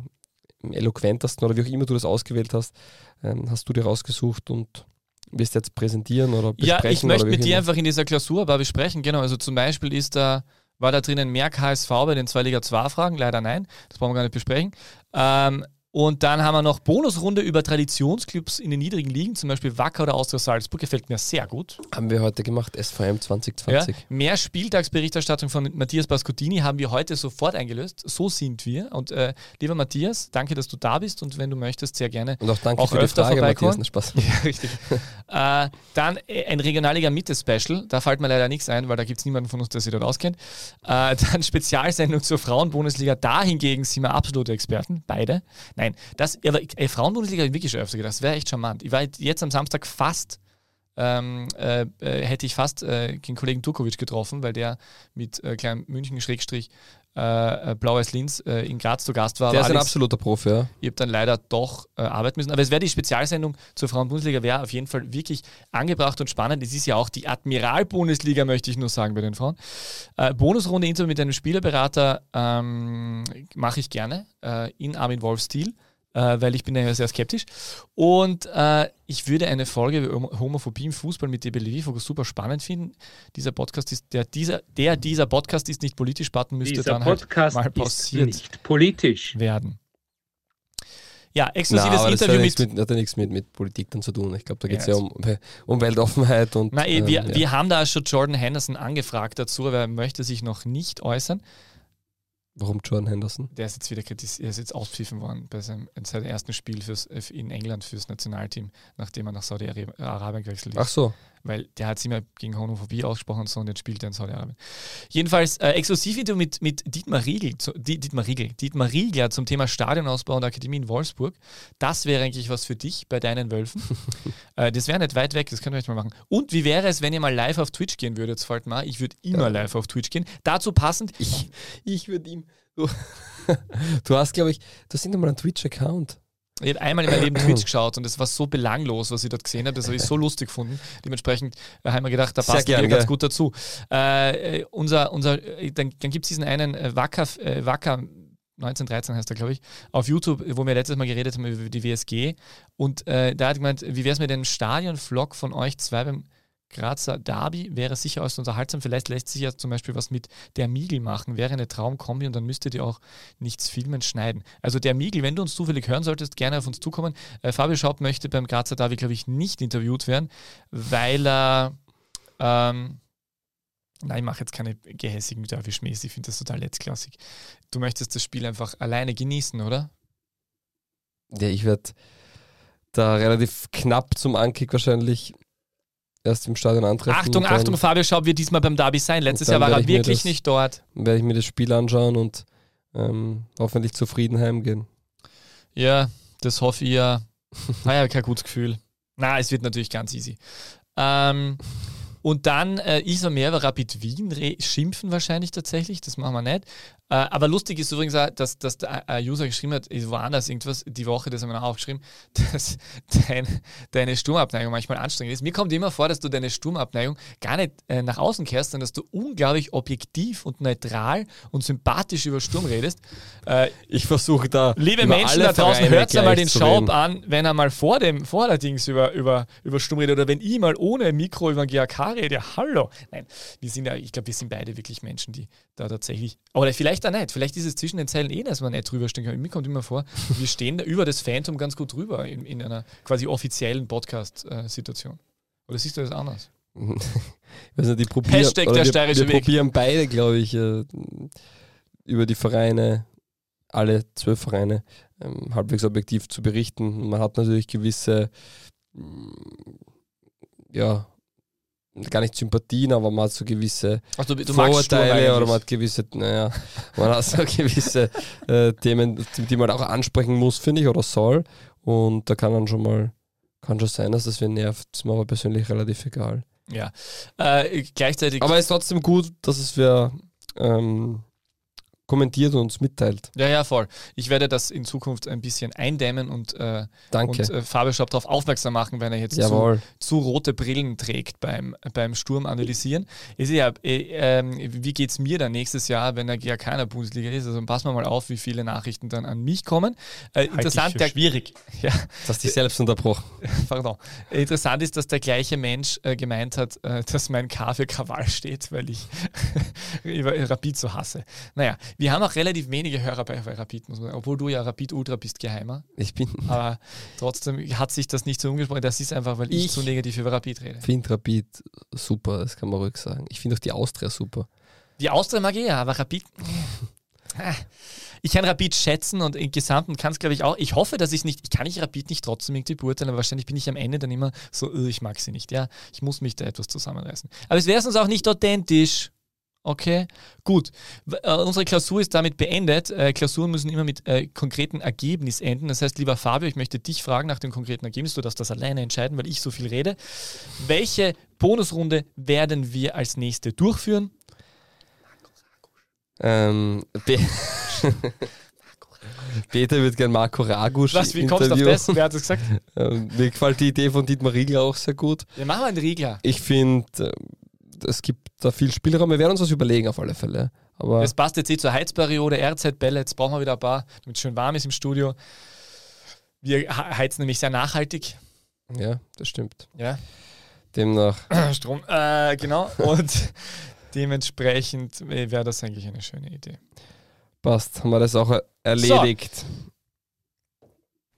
eloquentesten oder wie auch immer du das ausgewählt hast, ähm, hast du dir rausgesucht und wirst jetzt präsentieren oder besprechen. Ja, ich möchte mit dir einfach in dieser Klausur aber besprechen, genau. Also zum Beispiel ist da, war da drinnen mehr KSV bei den zwei Liga 2 Fragen, leider nein, das brauchen wir gar nicht besprechen. Ähm, und dann haben wir noch Bonusrunde über Traditionsclubs in den niedrigen Ligen, zum Beispiel Wacker oder Austria Salzburg, gefällt mir sehr gut. Haben wir heute gemacht, SVM Ja, 2020. mehr Spieltagsberichterstattung von Matthias Bascottini haben wir heute sofort eingelöst. So sind wir. Und äh, lieber Matthias, danke, dass du da bist und wenn du möchtest, sehr gerne Und auch danke auch für die öfter Frage, vorbeikommen. Matthias. Na, Spaß. [laughs] Ja, richtig. äh, dann äh, ein Regionalliga Mitte-Special. Da fällt mir leider nichts ein, weil da gibt es niemanden von uns, der sich dort auskennt. Äh, [laughs] dann Spezialsendung zur Frauenbundesliga. Da hingegen sind wir absolute Experten. Beide. Nein, das, aber ey, Frauenbundesliga habe ich wirklich schon öfter gedacht. Das wäre echt charmant. Ich war jetzt am Samstag fast. Ähm, äh, äh, hätte ich fast äh, den Kollegen Turkovic getroffen, weil der mit äh, kleinem München Schrägstrich äh, äh, Blaues Linz äh, in Graz zu Gast war. Der ist ein Alex- absoluter Profi, ja. ich habe dann leider doch äh, arbeiten müssen. Aber es wäre die Spezialsendung zur Frauen-Bundesliga, wäre auf jeden Fall wirklich angebracht und spannend. Es ist ja auch die Admiral-Bundesliga, möchte ich nur sagen, bei den Frauen. Äh, Bonusrunde Interview mit einem Spielerberater ähm, mache ich gerne äh, in Armin Wolf-Stil. Äh, weil ich bin ja sehr skeptisch. Und äh, ich würde eine Folge über Homo- Homophobie im Fußball mit DB Levi-Fokus super spannend finden. Dieser Podcast ist, der dieser, der dieser Podcast ist nicht politisch, Button müsste Dieser dann halt Podcast mal ist pausiert nicht politisch. werden. Ja, exklusives aber das hat Interview ja mit. nichts mit, hat ja nichts mit, mit Politik dann zu tun. Ich glaube, da geht es Ja, ja, um, um Weltoffenheit und. Na, eh, wir, ähm, ja. wir haben da schon Jordan Henderson angefragt dazu, aber er möchte sich noch nicht äußern. Warum Jordan Henderson? Der ist jetzt wieder kritisiert, er ist jetzt auspfiffen worden bei seinem, in seinem ersten Spiel fürs, äh, in England fürs Nationalteam, nachdem er nach Saudi-Arabien gewechselt ist. Ach so. Weil der hat sich immer gegen Homophobie ausgesprochen und so und jetzt spielt er in Saudi-Arabien. Jedenfalls äh, Exklusivinterview mit, mit Dietmar Riegel, zu, Di- Dietmar Riegel, Dietmar Riegler zum Thema Stadionausbau und Akademie in Wolfsburg. Das wäre eigentlich was für dich bei deinen Wölfen. [laughs] äh, das wäre nicht weit weg, das können wir echt mal machen. Und wie wäre es, wenn ihr mal live auf Twitch gehen würdet, fällt mal, ich würde immer live auf Twitch gehen. Dazu passend, Ich, ich würde ihm. Du, [laughs] du hast, glaube ich, du hast irgendwann mal einen Twitch-Account. Ich habe einmal in meinem Leben Twitch [coughs] geschaut und es war so belanglos, was ich dort gesehen habe. Das habe ich so lustig gefunden. Dementsprechend äh, haben wir gedacht, da passt wir ganz gut dazu. Äh, äh, unser, unser, äh, dann dann gibt es diesen einen Wacker, äh, Wacker 1913 heißt er, glaube ich, auf YouTube, wo wir letztes Mal geredet haben über die WSG. Und äh, da hat er gemeint, wie wäre es mit einem Stadion-Vlog von euch zwei beim Grazer Derby? Wäre sicher äußerst unterhaltsam. Vielleicht lässt sich ja zum Beispiel was mit der Miegel machen. Wäre eine Traumkombi und dann müsstet ihr auch nichts filmen, schneiden. Also der Miegel, wenn du uns zufällig hören solltest, gerne auf uns zukommen. Äh, Fabio Schaub möchte beim Grazer Derby, glaube ich, nicht interviewt werden, weil er ähm, Nein, ich mache jetzt keine gehässigen Derby-Schmähs. Ich finde das total letztklassig. Du möchtest das Spiel einfach alleine genießen, oder? Ja, ich werde da relativ knapp zum Ankick wahrscheinlich erst im Stadion antreffen. Achtung, dann Achtung, Fabio Schaub wird diesmal beim Derby sein. Letztes dann Jahr war er wirklich das- nicht dort. Werde ich mir das Spiel anschauen und ähm, hoffentlich zufrieden heimgehen. Ja, das hoffe ich ja. Ah ja, kein gutes Gefühl. Na, es wird natürlich ganz easy. Ähm, und dann äh, über Rapid Wien schimpfen wahrscheinlich tatsächlich, das machen wir nicht. Äh, aber lustig ist übrigens auch, dass, dass der äh, User geschrieben hat, es war anders irgendwas die Woche, das haben wir noch aufgeschrieben, [laughs] dass dein, deine Sturmabneigung manchmal anstrengend ist. Mir kommt immer vor, dass du deine Sturmabneigung gar nicht äh, nach außen kehrst, sondern dass du unglaublich objektiv und neutral und sympathisch über Sturm redest. Äh, Ich versuche da. Liebe Menschen da draußen, hört einmal den Schaub an, wenn er mal vor dem vor der Dings über, über, über Stumm redet oder wenn ich mal ohne Mikro über den GAK rede. Hallo. Nein, wir sind ja, ich glaube, wir sind beide wirklich Menschen, die da tatsächlich. Oder vielleicht auch nicht. Vielleicht ist es zwischen den Zeilen eh, dass man nicht drüber stehen kann. Mir kommt immer vor, wir stehen da über das Phantom ganz gut drüber in, in einer quasi offiziellen Podcast-Situation. Oder siehst du das anders? Ich [laughs] weiß nicht, die probieren, Hashtag der wir, steirische wir Weg. probieren beide, glaube ich, äh, über die Vereine, alle zwölf Vereine, ähm, halbwegs objektiv zu berichten. Man hat natürlich gewisse, mm, ja, gar nicht Sympathien, aber man hat so gewisse Also, du, du Vorurteile oder man hat gewisse, naja, [laughs] man hat so gewisse äh, Themen, die, man auch ansprechen muss, finde ich, oder soll. Und da kann dann schon mal, kann schon sein, dass das wen nervt. Das ist mir aber persönlich relativ egal. Ja. Äh, gleichzeitig. Aber es ist trotzdem gut, dass es wer ähm, kommentiert und uns mitteilt. Ja, ja, voll. Ich werde das in Zukunft ein bisschen eindämmen und, äh, Danke. und äh, Fabio Schaub darauf aufmerksam machen, wenn er jetzt zu, zu rote Brillen trägt beim, beim Sturm analysieren. Ist ja, äh, ähm, wie geht es mir dann nächstes Jahr, wenn der GAK in der Bundesliga ist? Also passen wir mal auf, wie viele Nachrichten dann an mich kommen. Äh, interessant, der, schwierig. ja, Du hast dich selbst unterbrochen. [laughs] Pardon. Interessant ist, dass der gleiche Mensch äh, gemeint hat, äh, dass mein K für Krawall steht, weil ich [laughs] über Rapid so hasse. Naja, wir haben auch relativ wenige Hörer bei, bei Rapid, muss man sagen, obwohl du ja Rapid-Ultra bist, Geheimer. Ich bin, [laughs] Aber trotzdem hat sich das nicht so umgesprochen. Das ist einfach, weil ich, Ich- zu negativ über Rapid rede. finde Rapid super, das kann man ruhig sagen. Ich finde auch die Austria super. Die Austria mag ich ja, aber Rapid. [laughs] Ah. Ich kann Rapid schätzen und im Gesamten kann es, glaube ich, auch. Ich hoffe, dass ich nicht, ich kann nicht Rapid nicht trotzdem irgendwie beurteilen, aber wahrscheinlich bin ich am Ende dann immer so, "Äh, ich mag sie nicht. Ja, ich muss mich da etwas zusammenreißen. Aber es wäre sonst auch nicht authentisch. Okay, gut. Äh, unsere Klausur ist damit beendet. Äh, Klausuren müssen immer mit äh, konkreten Ergebnis enden. Das heißt, lieber Fabio, ich möchte dich fragen nach dem konkreten Ergebnis. Du darfst das alleine entscheiden, weil ich so viel rede. Welche Bonusrunde werden wir als nächste durchführen? Ähm, Pe- [laughs] Peter wird gern Marco Ragusch Was, wie kommst du auf das? Wer hat das gesagt? [laughs] Ähm, mir gefällt die Idee von Dietmar Riegler auch sehr gut. Wir machen einen Riegler. Ich finde, äh, es gibt da viel Spielraum. Wir werden uns was überlegen auf alle Fälle. Aber Das passt jetzt eh zur Heizperiode, RZ-Bälle, jetzt brauchen wir wieder ein paar, damit es schön warm ist im Studio. Wir he- heizen nämlich sehr nachhaltig. ja, das stimmt. Ja. Demnach, [clears throat] Strom. Äh, genau. Und [laughs] dementsprechend äh, wäre das eigentlich eine schöne Idee. passt. Haben wir das auch er- erledigt.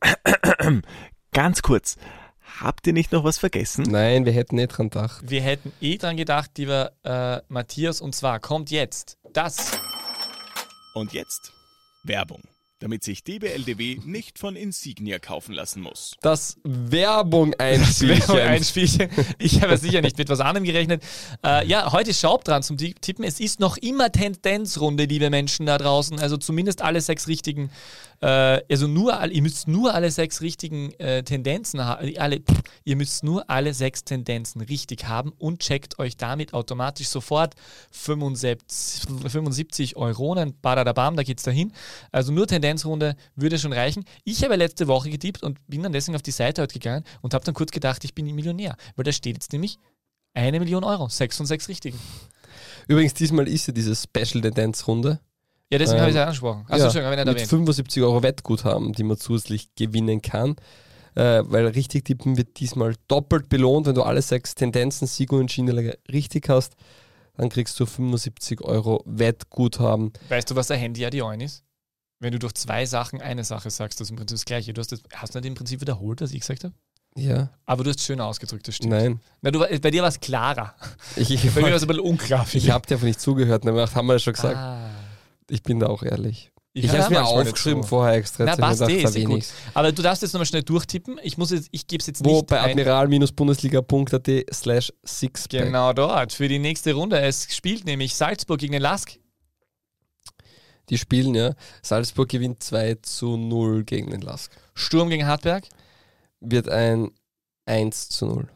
[clears throat] Ganz kurz, habt ihr nicht noch was vergessen? Nein, wir hätten nicht dran gedacht. Wir hätten eh dran gedacht, lieber äh, Matthias, und zwar kommt jetzt das. Und jetzt Werbung, damit sich DBLDW nicht von Insignia kaufen lassen muss. Das Werbung Das wäre ein einspielen. Spielchen. Ich habe sicher nicht mit was anderem gerechnet. Äh, ja, heute ist Schaub dran zum Tippen. Es ist noch immer Tendenzrunde, liebe Menschen da draußen. Also zumindest alle sechs richtigen, äh, also nur, ihr müsst nur alle sechs richtigen äh, Tendenzen haben. Alle, pff, ihr müsst nur alle sechs Tendenzen richtig haben und checkt euch damit automatisch sofort 75, 75 Euronen. Badadabam, da geht's dahin. Also nur Tendenzrunde würde schon reichen. Ich habe letzte Woche getippt und bin dann deswegen auf die Seite heute gegangen und habe dann kurz gedacht, ich bin Millionär. Weil da steht jetzt nämlich eine Million Euro. Sechs von sechs richtigen. Übrigens, diesmal ist ja diese Special-Tendenz-Runde. Ja, deswegen Ähm, habe ich es ja angesprochen. Achso, ja, habe ich nicht mit erwähnt. 75 Euro Wettguthaben, die man zusätzlich gewinnen kann. Äh, weil richtig tippen wird diesmal doppelt belohnt. Wenn du alle sechs Tendenzen, Sieg und Schiene richtig hast, dann kriegst du 75 Euro Wettguthaben. Weißt du, was der Handy Adion ist? Wenn du durch zwei Sachen eine Sache sagst, das ist im Prinzip das Gleiche. Du hast, das, hast du nicht im Prinzip wiederholt, was ich gesagt habe? Ja, Aber du hast es schöner ausgedrückt, das stimmt. nein. Na, du, bei dir war es klarer. Ich, ich, Bei mir war es ein bisschen unklar. ich habe dir einfach nicht zugehört. Und dann haben wir das schon gesagt. Ah. Ich bin da auch ehrlich. Ich, höre habe es mir aufgeschrieben so. vorher extra. Na, ich passt mir eh, ist eh. Aber du darfst jetzt nochmal schnell durchtippen. Ich muss jetzt, ich gebe es jetzt Wo nicht bei admiral-bundesliga.at slash sixpack. Genau dort, für die nächste Runde. Es spielt nämlich Salzburg gegen den Lask. Die spielen, ja. Salzburg gewinnt 2 zu 0 gegen den Lask. Sturm gegen Hartberg. Wird ein 1 zu 0.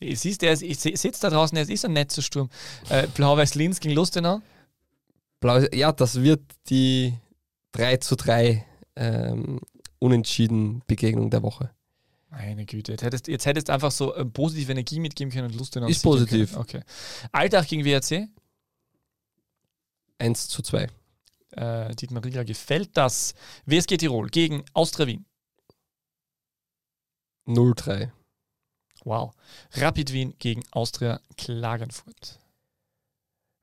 Siehst du, ich sitze da draußen, es ist ein netter Sturm. Äh, Blau-Weiß Linz gegen Lustenau. Blau, ja, das wird die 3 zu 3 ähm, unentschieden Begegnung der Woche. Meine Güte, jetzt hättest, jetzt hättest einfach so äh, positive Energie mitgeben können und Lustenau. Ist positiv. Okay. Alltag gegen WRC. 1 zu 2. Äh, Dietmar Rieger gefällt das. WSG Tirol gegen Austria Wien. 0-3. Wow. Rapid Wien gegen Austria Klagenfurt.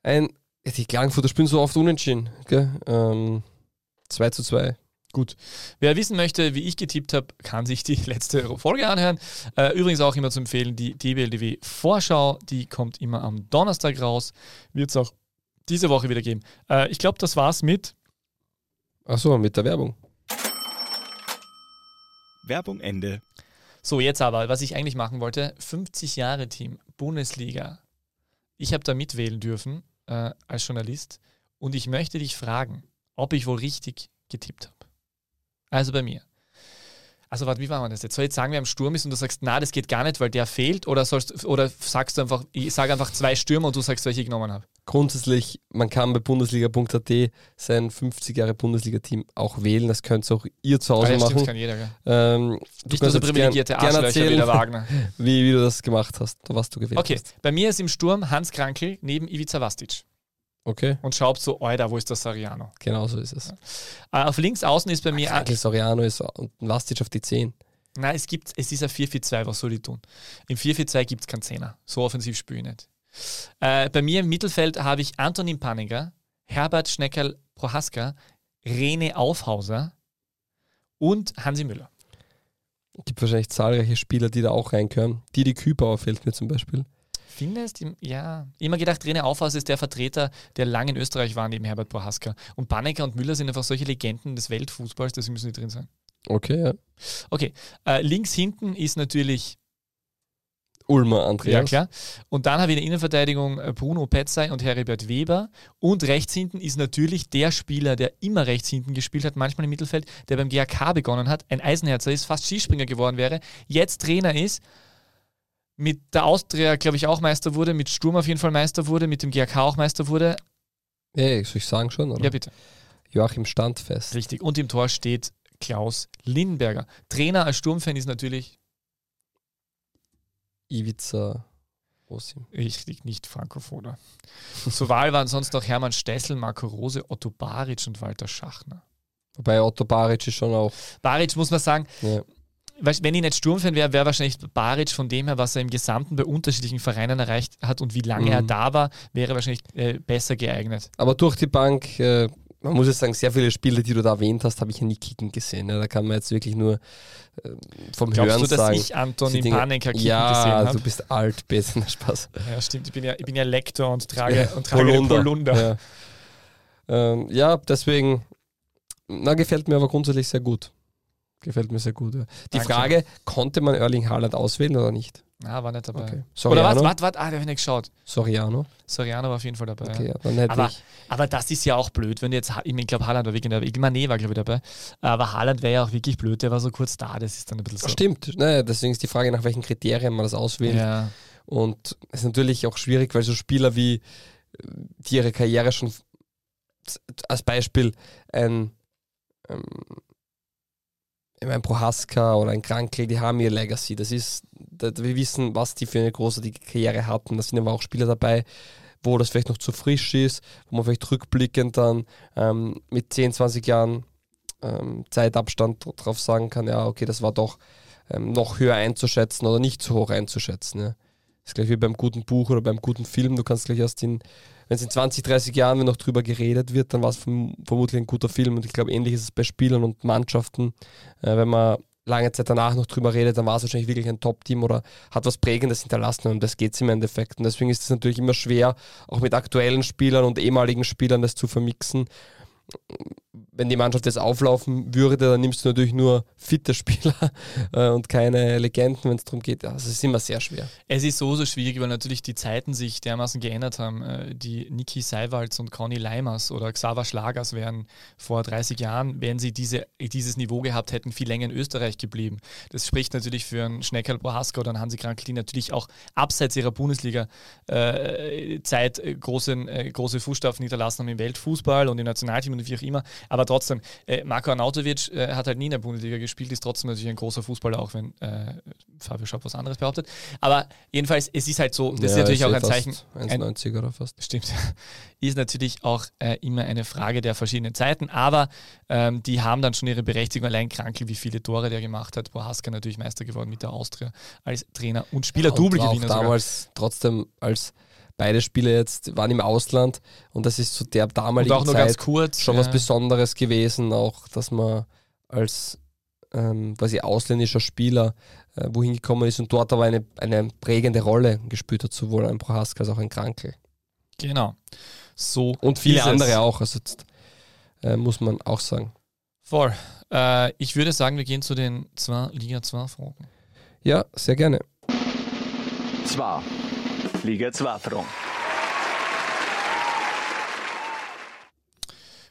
Ein, die Klagenfurter spielen so oft unentschieden. Gell? Ähm, 2 zu 2. Gut. Wer wissen möchte, wie ich getippt habe, kann sich die [laughs] letzte Folge anhören. Äh, übrigens auch immer zu empfehlen, die DBLDW Vorschau, die kommt immer am Donnerstag raus. Wird es auch diese Woche wieder geben. Äh, ich glaube, das war's mit. Achso, mit der Werbung. Werbung Ende. So, jetzt aber, was ich eigentlich machen wollte: 50 Jahre Team, Bundesliga. Ich habe da mitwählen dürfen äh, als Journalist und ich möchte dich fragen, ob ich wohl richtig getippt habe. Also bei mir. Also warte, wie war man das jetzt? Soll ich jetzt sagen, wer im Sturm ist und du sagst, na, das geht gar nicht, weil der fehlt? Oder, sollst, oder sagst du einfach, ich sage einfach zwei Stürmer und du sagst, welche ich genommen habe? Grundsätzlich, man kann bei Bundesliga.at sein 50 Jahre Bundesliga-Team auch wählen. Das könnt auch ihr zu Hause Ah, ja, machen. stimmt, kann jeder, gell? Ähm, Nicht kannst nur so jetzt privilegierte gern, gern erzählen, der Wagner. [laughs] Wie, wie du das gemacht hast, was du gewählt Okay, hast. bei mir ist im Sturm Hans Krankel neben Ivica Vastic. Okay, Und schaut so, Alter, wo ist das Sariano? genau so ist es. Äh, auf links außen ist bei mir. Frankel Soriano ist und Lastic auf die 10. Nein, es gibt, es ist ein 4-4-2, was soll ich tun? Im 4-4-2 gibt es keinen Zehner. So offensiv spiele ich nicht. Äh, bei mir im Mittelfeld habe ich Antonin Paniger, Herbert Schneckerl Prohaska, Rene Aufhauser und Hansi Müller. Es gibt wahrscheinlich zahlreiche Spieler, die da auch reinkören. Didi Kübauer fällt mir zum Beispiel. Findest du? Ja. Immer gedacht, Rene Aufhauser ist der Vertreter, der lange in Österreich war, neben Herbert Prohaska. Und Paniger und Müller sind einfach solche Legenden des Weltfußballs, deswegen müssen die drin sein. Okay, ja. Okay, äh, links hinten ist natürlich Ulmer Andreas. Ja, klar. Und dann habe ich in der Innenverteidigung äh, Bruno Petzai und Heribert Weber. Und rechts hinten ist natürlich der Spieler, der immer rechts hinten gespielt hat, manchmal im Mittelfeld, der beim GAK begonnen hat, ein Eisenherzer ist, fast Skispringer geworden wäre, jetzt Trainer ist, mit der Austria, glaube ich, auch Meister wurde, mit Sturm auf jeden Fall Meister wurde, mit dem GAK auch Meister wurde. Hey, soll ich sagen schon? Oder? Ja, bitte. Joachim Standfest. Richtig. Und im Tor steht Klaus Lindenberger. Trainer als Sturmfan ist natürlich Ivica Osim. Richtig, nicht Frankophoner. Zur Wahl waren sonst noch Hermann Stessel, Marco Rose, Otto Baric und Walter Schachner. Wobei Otto Baric ist schon auch. Baric muss man sagen, Ja. wenn ich nicht Sturmfan wäre, wäre wahrscheinlich Baric von dem her, was er im Gesamten bei unterschiedlichen Vereinen erreicht hat und wie lange Mhm. er da war, wäre wahrscheinlich äh, besser geeignet. Aber durch die Bank, äh, man muss jetzt sagen, sehr viele Spiele, die du da erwähnt hast, habe ich ja nie kicken gesehen. Ja, da kann man jetzt wirklich nur äh, vom Glaubst Hören du, dass sagen. ich Anton die in Dinge- Panika kicken ja, gesehen habe? du bist alt, besser, [laughs] Spaß. Ja, stimmt. Ich bin ja, ich bin ja Lektor und trage, Ja, und trage den Polunder. Ja. Ähm, ja, deswegen, na, gefällt mir aber grundsätzlich sehr gut. Gefällt mir sehr gut. Ja. Die Dankeschön. Frage, konnte man Erling Haaland auswählen oder nicht? Ah, war nicht dabei. Okay. Oder was? Warte, warte, ah, der habe ich nicht geschaut. Soriano? Soriano war auf jeden Fall dabei. Okay, ja. dann hätte aber, ich. aber das ist ja auch blöd, wenn jetzt, ich, mein, ich glaube, Haaland war wirklich dabei. Mané war, glaube ich, dabei. Aber Haaland wäre ja auch wirklich blöd, der war so kurz da, das ist dann ein bisschen so. Stimmt, ne, deswegen ist die Frage, nach welchen Kriterien man das auswählt. Ja. Und es ist natürlich auch schwierig, weil so Spieler wie, äh, die ihre Karriere schon, als Beispiel ein, ähm, ein Prohaska oder ein Krankel, die haben ihr Legacy. Das ist, wir wissen, was die für eine großartige Karriere hatten. Da sind aber auch Spieler dabei, wo das vielleicht noch zu frisch ist, wo man vielleicht rückblickend dann ähm, mit 10, 20 Jahren ähm, Zeitabstand drauf sagen kann, ja, okay, das war doch ähm, noch höher einzuschätzen oder nicht so hoch einzuschätzen. Ja. Das ist gleich wie beim guten Buch oder beim guten Film. Du kannst gleich erst in, wenn es in 20, 30 Jahren noch drüber geredet wird, dann war es verm vermutlich ein guter Film. Und ich glaube, ähnlich ist es bei Spielern und Mannschaften. Äh, wenn man lange Zeit danach noch drüber redet, dann war es wahrscheinlich wirklich ein Top-Team oder hat was Prägendes hinterlassen. Und das geht es im Endeffekt. Und deswegen ist es natürlich immer schwer, auch mit aktuellen Spielern und ehemaligen Spielern das zu vermixen wenn die Mannschaft jetzt auflaufen würde, dann nimmst du natürlich nur fitte Spieler [laughs] äh, und keine Legenden, wenn es darum geht. Also es ist immer sehr schwer. Es ist so, so schwierig, weil natürlich die Zeiten sich dermaßen geändert haben. Äh, die Niki Seiwalds und Conny Leimers oder Xaver Schlagers wären vor 30 Jahren, wenn sie diese, dieses Niveau gehabt hätten, viel länger in Österreich geblieben. Das spricht natürlich für einen Schneckerl Prohaska oder einen Hansi Krankel, die natürlich auch abseits ihrer Bundesliga-Zeit äh, große, große Fußstapfen hinterlassen haben im Weltfußball und im Nationalteam und wie auch immer. Aber trotzdem, äh, Marco Arnautovic äh, hat halt nie in der Bundesliga gespielt, ist trotzdem natürlich ein großer Fußballer, auch wenn äh, Fabio Schaub was anderes behauptet. Aber jedenfalls, es ist halt so, das Ja, ist natürlich auch ein Zeichen. fast Ein, 1,90 oder fast. Stimmt. [laughs] Ist natürlich auch äh, immer eine Frage der verschiedenen Zeiten, aber ähm, die haben dann schon ihre Berechtigung. Allein Krankel, wie viele Tore der gemacht hat. Prohaska natürlich Meister geworden mit der Austria als Trainer und Spieler, Ja, und Double-Gewinner auch sogar. damals trotzdem als beide Spieler jetzt waren im Ausland und das ist zu der damaligen Und auch nur Zeit ganz kurz, schon was ja. Besonderes gewesen, auch dass man als ähm, quasi ausländischer Spieler äh, wohin gekommen ist und dort aber eine, eine prägende Rolle gespielt hat, sowohl ein Prohaska als auch ein Krankel. Genau. So Und viele ist es. andere auch, also jetzt, äh, muss man auch sagen. Voll. Äh, ich würde sagen, wir gehen zu den zwei Liga 2 Fragen. Ja, sehr gerne. Zwar 2 Fragen.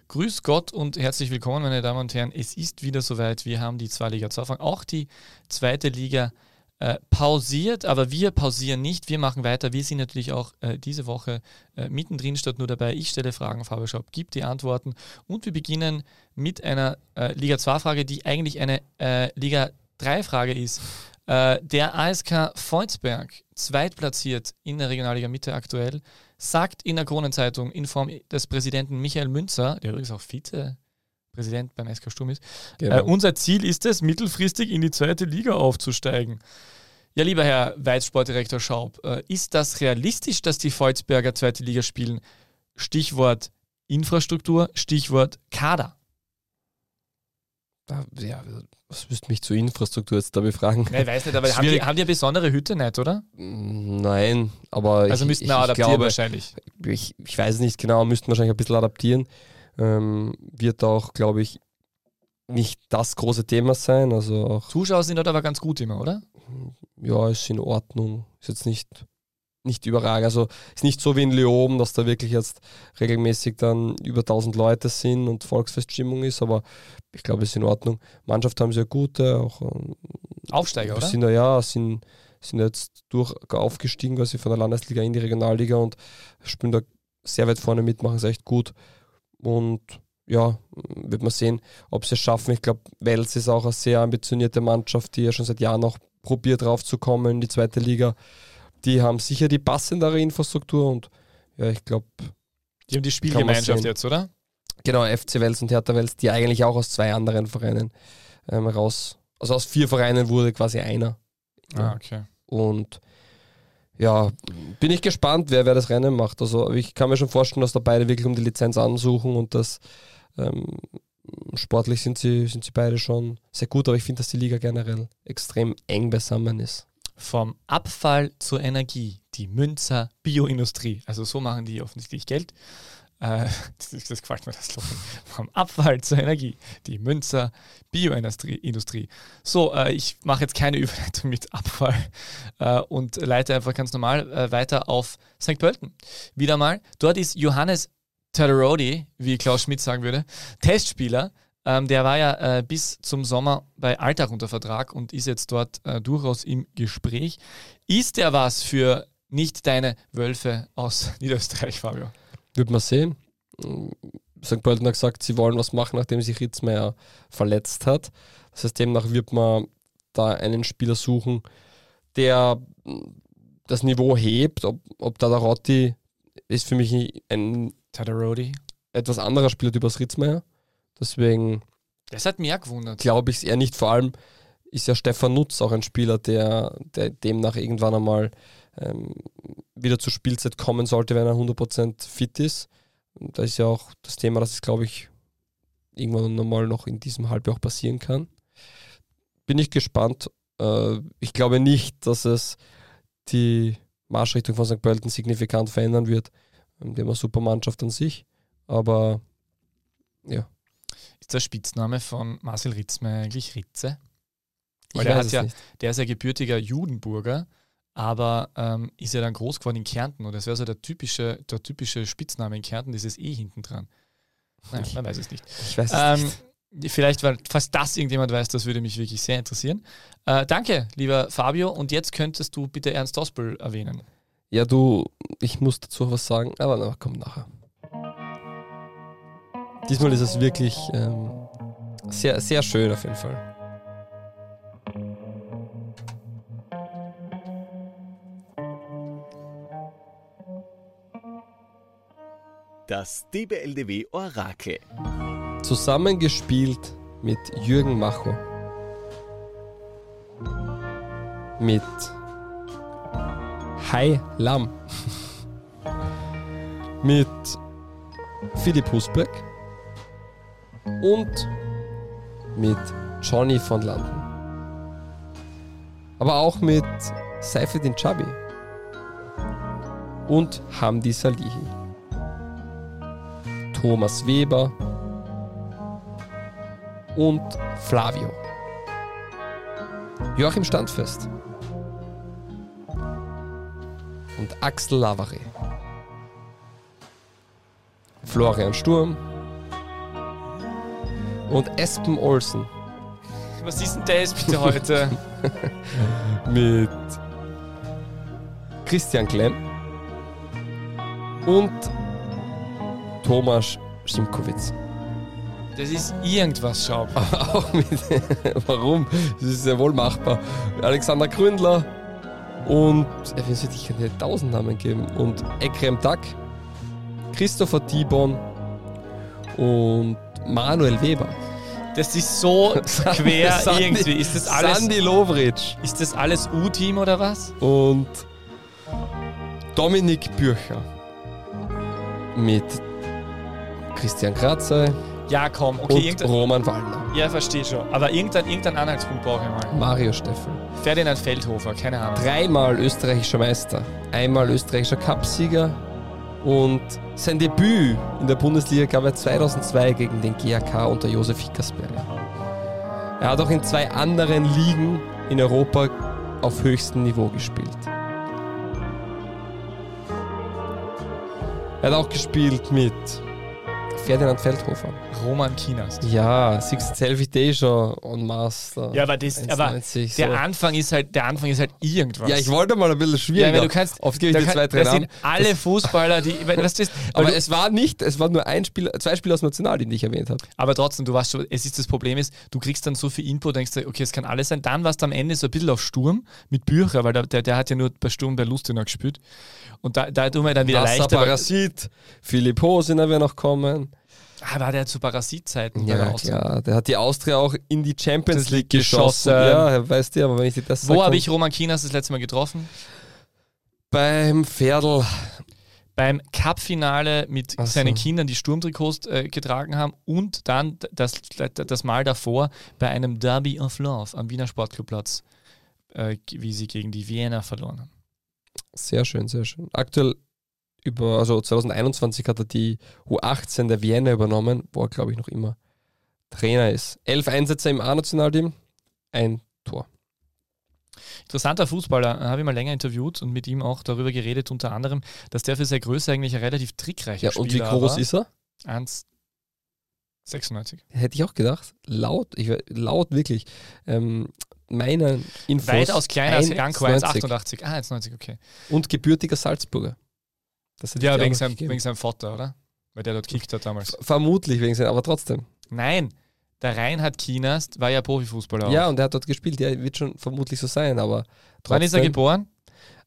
Grüß Gott und herzlich willkommen, meine Damen und Herren. Es ist wieder soweit. Wir haben die zwei Liga 2 Fragen, auch die zweite Liga äh, pausiert, aber wir pausieren nicht. Wir machen weiter. Wir sind natürlich auch äh, diese Woche äh, mittendrin statt nur dabei. Ich stelle Fragen, Fabio Schaub gibt die Antworten und wir beginnen mit einer äh, Liga 2 Frage, die eigentlich eine äh, Liga 3 Frage ist. Äh, der ASK Volzberg, zweitplatziert in der Regionalliga Mitte aktuell, sagt in der Kronenzeitung in Form des Präsidenten Michael Münzer, der übrigens auch Vizepräsident beim SK Sturm ist, Genau. äh, unser Ziel ist es, mittelfristig in die zweite Liga aufzusteigen. Ja, lieber Herr Weizsportdirektor Schaub, äh, ist das realistisch, dass die Volzberger zweite Liga spielen? Stichwort Infrastruktur, Stichwort Kader. Da, ja, was müsste mich zur Infrastruktur jetzt da befragen? Ja, ich weiß nicht, aber haben die, haben die eine besondere Hütte nicht, oder? Nein, aber Also ich, müssten ich, wir adaptieren glaube, wahrscheinlich. Ich, ich weiß es nicht genau, müssten wahrscheinlich ein bisschen adaptieren. Ähm, wird auch, glaube ich, nicht das große Thema sein. Also Zuschauer sind dort aber ganz gut immer, oder? ja, ist in Ordnung. Ist jetzt nicht, nicht überragend. Also ist nicht so wie in Leoben, dass da wirklich jetzt regelmäßig dann über 1000 Leute sind und Volksfeststimmung ist, aber ich glaube, es ist in Ordnung. Mannschaft haben sie ja gute, auch ähm, Aufsteiger, oder? sind ja, ja, sind, sind jetzt durch aufgestiegen, quasi von der Landesliga in die Regionalliga und spielen da sehr weit vorne mit, machen es echt gut. Und ja, wird man sehen, ob sie es schaffen. Ich glaube, Wels ist auch eine sehr ambitionierte Mannschaft, die ja schon seit Jahren auch probiert raufzukommen in die zweite Liga. Die haben sicher die passendere Infrastruktur und ja, ich glaube. Die haben die Spielgemeinschaft jetzt, oder? Genau, FC Wels und Hertha Wels, die eigentlich auch aus zwei anderen Vereinen ähm, raus, also aus vier Vereinen wurde quasi einer. Ah, okay. Und ja, bin ich gespannt, wer, wer das Rennen macht. Also ich kann mir schon vorstellen, dass da beide wirklich um die Lizenz ansuchen und dass ähm, sportlich sind sie, sind sie beide schon sehr gut, aber ich finde, dass die Liga generell extrem eng beisammen ist. Vom Abfall zur Energie, die Münzer Bioindustrie. Also so machen die offensichtlich Geld. Äh, [laughs] das, das gefällt mir, das Slogan. Vom Abfall zur Energie, die Münzer Bioindustrie. Industrie. So, äh, ich mache jetzt keine [laughs] Überleitung mit Abfall äh, und leite einfach ganz normal äh, weiter auf St. Pölten. Wieder mal, dort ist Johannes Tadorodi, wie Klaus Schmidt sagen würde, Testspieler. Ähm, der war ja äh, bis zum Sommer bei Alltag unter Vertrag und ist jetzt dort äh, durchaus im Gespräch. Ist der was für nicht deine Wölfe aus [laughs] Niederösterreich, Fabio? Wird man sehen. St. Pölten hat gesagt, sie wollen was machen, nachdem sich Ritzmeier verletzt hat. Das heißt, demnach wird man da einen Spieler suchen, der das Niveau hebt. Ob, ob da der Rotti ist für mich ein Tadorodi. etwas anderer Spieler als Ritzmeier. Deswegen Das hat mich auch gewundert. glaube ich es eher nicht. Vor allem ist ja Stefan Nutz auch ein Spieler, der, der demnach irgendwann einmal ähm, wieder zur Spielzeit kommen sollte, wenn er 100% fit ist. Und da ist ja auch das Thema, dass es, glaube ich, irgendwann nochmal noch in diesem Halbjahr passieren kann. Bin ich gespannt. Äh, ich glaube nicht, dass es die Marschrichtung von St. Pölten signifikant verändern wird. Ähm, Die haben eine super Mannschaft an sich. Aber ja. Ist der Spitzname von Marcel Ritzmeier eigentlich Ritze? Ich Weil der, hat ja, nicht. der ist ja gebürtiger Judenburger, aber ähm, ist ja dann groß geworden in Kärnten und das wäre so der typische, der typische Spitzname in Kärnten, dieses E hinten dran. Naja, man weiß es nicht. Ich weiß es Ähm, nicht. Vielleicht, weil falls das irgendjemand weiß, das würde mich wirklich sehr interessieren. Äh, danke, lieber Fabio. Und jetzt könntest du bitte Ernst Ospel erwähnen. Ja, du, ich muss dazu was sagen, aber na, kommt nachher. Diesmal ist es wirklich ähm, sehr, sehr schön auf jeden Fall. Das DBLDW Orakel. Zusammengespielt mit Jürgen Macho. Mit Hai Lam. [laughs] mit Philipp Husbeck. Und mit Johnny von Landen. Aber auch mit Seifedin Chabi. Und Hamdi Salihi. Thomas Weber und Flavio. Joachim Standfest und Axel Lavare. Florian Sturm und Espen Olsen Was ist denn das bitte heute? [laughs] mit Christian Klemm und Thomas Schimkowitz. Das ist irgendwas, Schaub. [laughs] auch mit. Warum? Das ist ja wohl machbar. Alexander Gründler und. Wie soll ich kann dir tausend Namen geben? Und Ekrem Dack, Christopher Tibon und Manuel Weber. Das ist so [laughs] quer Sandy- irgendwie. Ist das alles, Sandy Lovric ist das alles U-Team oder was? und Dominik Bürcher. Mit Christian Kratzer Ja, komm, okay, und Roman Wallner. ja, verstehe schon. Aber irgendein, irgendein Anhaltspunkt brauche ich mal. Mario Steffel. Ferdinand Feldhofer, keine Ahnung. dreimal österreichischer Meister, einmal österreichischer Cupsieger und sein Debüt in der Bundesliga gab er 2002 gegen den GAK unter Josef Hickersberger. Er hat auch in zwei anderen Ligen in Europa auf höchstem Niveau gespielt. Er hat auch gespielt mit Ferdinand Feldhofer. Roman Kinas. Ja, Six Selfie Deja und Master. Ja, aber, das, aber 1,90, der so. Anfang ist halt, der Anfang ist halt irgendwas. Ja, ich wollte mal ein bisschen ja, schwieriger. weil du kannst, Oft gebe ich dir kann- zwei, drei das Namen. sind alle Fußballer, die, weil das Aber du, es war nicht, es waren nur ein Spieler, zwei Spieler aus Nationalteam, die ich erwähnt habe. aber trotzdem, du weißt schon, es ist das Problem ist, du kriegst dann so viel Input, denkst du, okay, es kann alles sein. Dann warst du am Ende so ein bisschen auf Sturm mit Bücher, weil der, der, der hat ja nur bei Sturm bei Lustenau gespielt. Und da, da tun wir dann wieder Nasser leichter. Parasit, Philipp Hosiner wird noch kommen. Ah, war der zu Parasitzeiten? Ja, klar, der hat die Austria auch in die Champions League geschossen. geschossen. Ja, weißt du, aber wenn ich dir das Wo habe ich Roman Kinas das letzte Mal getroffen? Beim Pferdl. Beim Cup-Finale mit so. seinen Kindern, die Sturmtrikots äh, getragen haben und dann das, das Mal davor bei einem Derby of Love am Wiener Sportclubplatz, äh, wie sie gegen die Vienna verloren haben. Sehr schön, sehr schön. Aktuell über, also 2021 hat er die U18 der Vienna übernommen, wo er, glaube ich, noch immer Trainer ist. Elf Einsätze im A-Nationalteam, ein Tor. Interessanter Fußballer, äh, habe ich mal länger interviewt und mit ihm auch darüber geredet, unter anderem, dass der für seine Größe eigentlich ein relativ trickreicher Ja, und wie Spieler groß war. ist er? 1,96. Hätte ich auch gedacht. Laut, ich, laut wirklich. Ähm, meine Infos. Weitaus kleiner als Janko, 1,90. 1,88. Ah, 1,90, okay. Und gebürtiger Salzburger. Ja, wegen seinem, wegen seinem Vater, oder? Weil der dort kickt hat damals. Vermutlich wegen seinem, aber trotzdem. Nein, der Reinhard Kienast war ja Profifußballer. Ja, auch. und er hat dort gespielt. Ja, wird schon vermutlich so sein, aber trotzdem. Wann ist er geboren?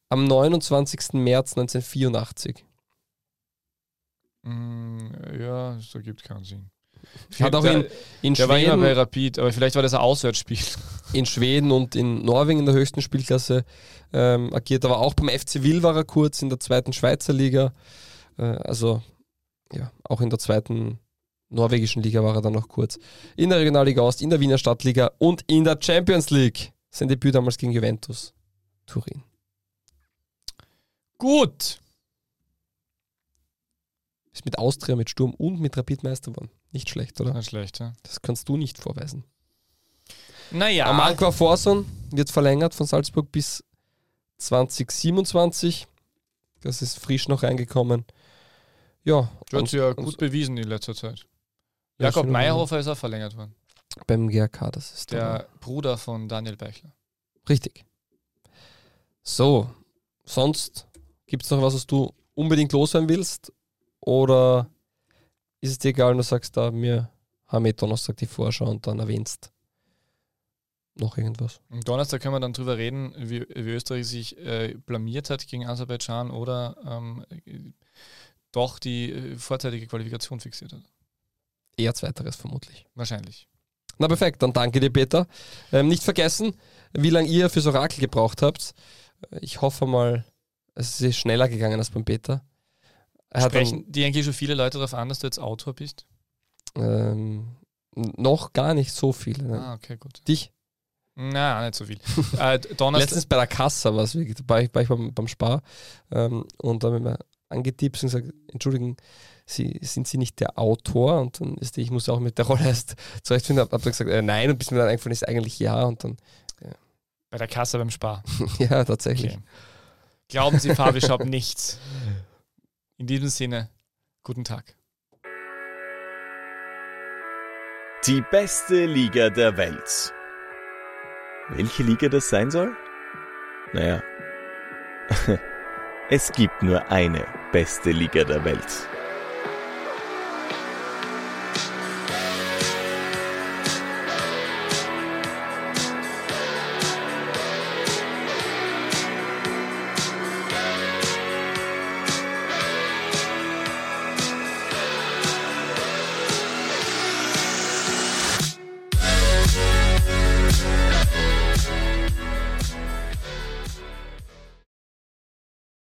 Am 29. März 1984. Mm, ja, das ergibt keinen Sinn. Hat auch in, in, der war immer bei Schweden, Rapid, aber vielleicht war das ein Auswärtsspiel. [laughs] in Schweden und in Norwegen in der höchsten Spielklasse ähm, agiert, aber auch beim FC Will war er kurz in der zweiten Schweizer Liga. Äh, also ja, auch in der zweiten norwegischen Liga war er dann noch kurz. In der Regionalliga Ost, in der Wiener Stadtliga und in der Champions League. Sein Debüt damals gegen Juventus Turin. Gut. Ist mit Austria, mit Sturm und mit Rapid Meister geworden. Nicht schlecht, oder? Nicht schlecht, ja. Das kannst du nicht vorweisen. Naja. Amarkwa Forson wird verlängert von Salzburg bis 2027. Das ist frisch noch reingekommen. Ja, Du hast ja gut bewiesen in letzter Zeit. Ja, Jakob Meyerhofer ist auch verlängert worden. beim GRK, das ist Der Bruder von Daniel Beichler. Richtig. So, sonst gibt es noch was, was du unbedingt loswerden willst? Oder ist es dir egal, wenn du sagst, da mir haben wir Donnerstag die Vorschau und dann erwähnst noch irgendwas? Am Donnerstag können wir dann drüber reden, wie, wie Österreich sich äh, blamiert hat gegen Aserbaidschan oder ähm, äh, doch die äh, vorzeitige Qualifikation fixiert hat. Eher zweiteres vermutlich. Wahrscheinlich. Na perfekt, dann danke dir, Peter. Ähm, nicht vergessen, wie lange ihr fürs Orakel gebraucht habt. Ich hoffe mal, es ist schneller gegangen als beim Peter. Sprechen die eigentlich schon viele Leute darauf an, dass du jetzt Autor bist? dann, ähm, noch gar nicht so viele. Ne? Ah, okay, gut. Dich? Na, nicht so viel. [laughs] äh, Letztens bei der Kasse war es wirklich, da war ich, war ich beim, beim Spar ähm, und da haben wir angetippt und gesagt, Entschuldigen, Sie, sind Sie nicht der Autor? Und dann ist die, ich muss auch mit der Rolle erst zurechtfinden, habe hab dann gesagt, äh, nein, und bis mir dann eingefallen ist, eigentlich ja und dann, bei der Kasse beim Spar. [laughs] ja, tatsächlich. Okay. Glauben Sie, Fabi Shop nichts. In diesem Sinne, guten Tag. Die beste Liga der Welt. Welche Liga das sein soll? Naja, [laughs] es gibt nur eine beste Liga der Welt.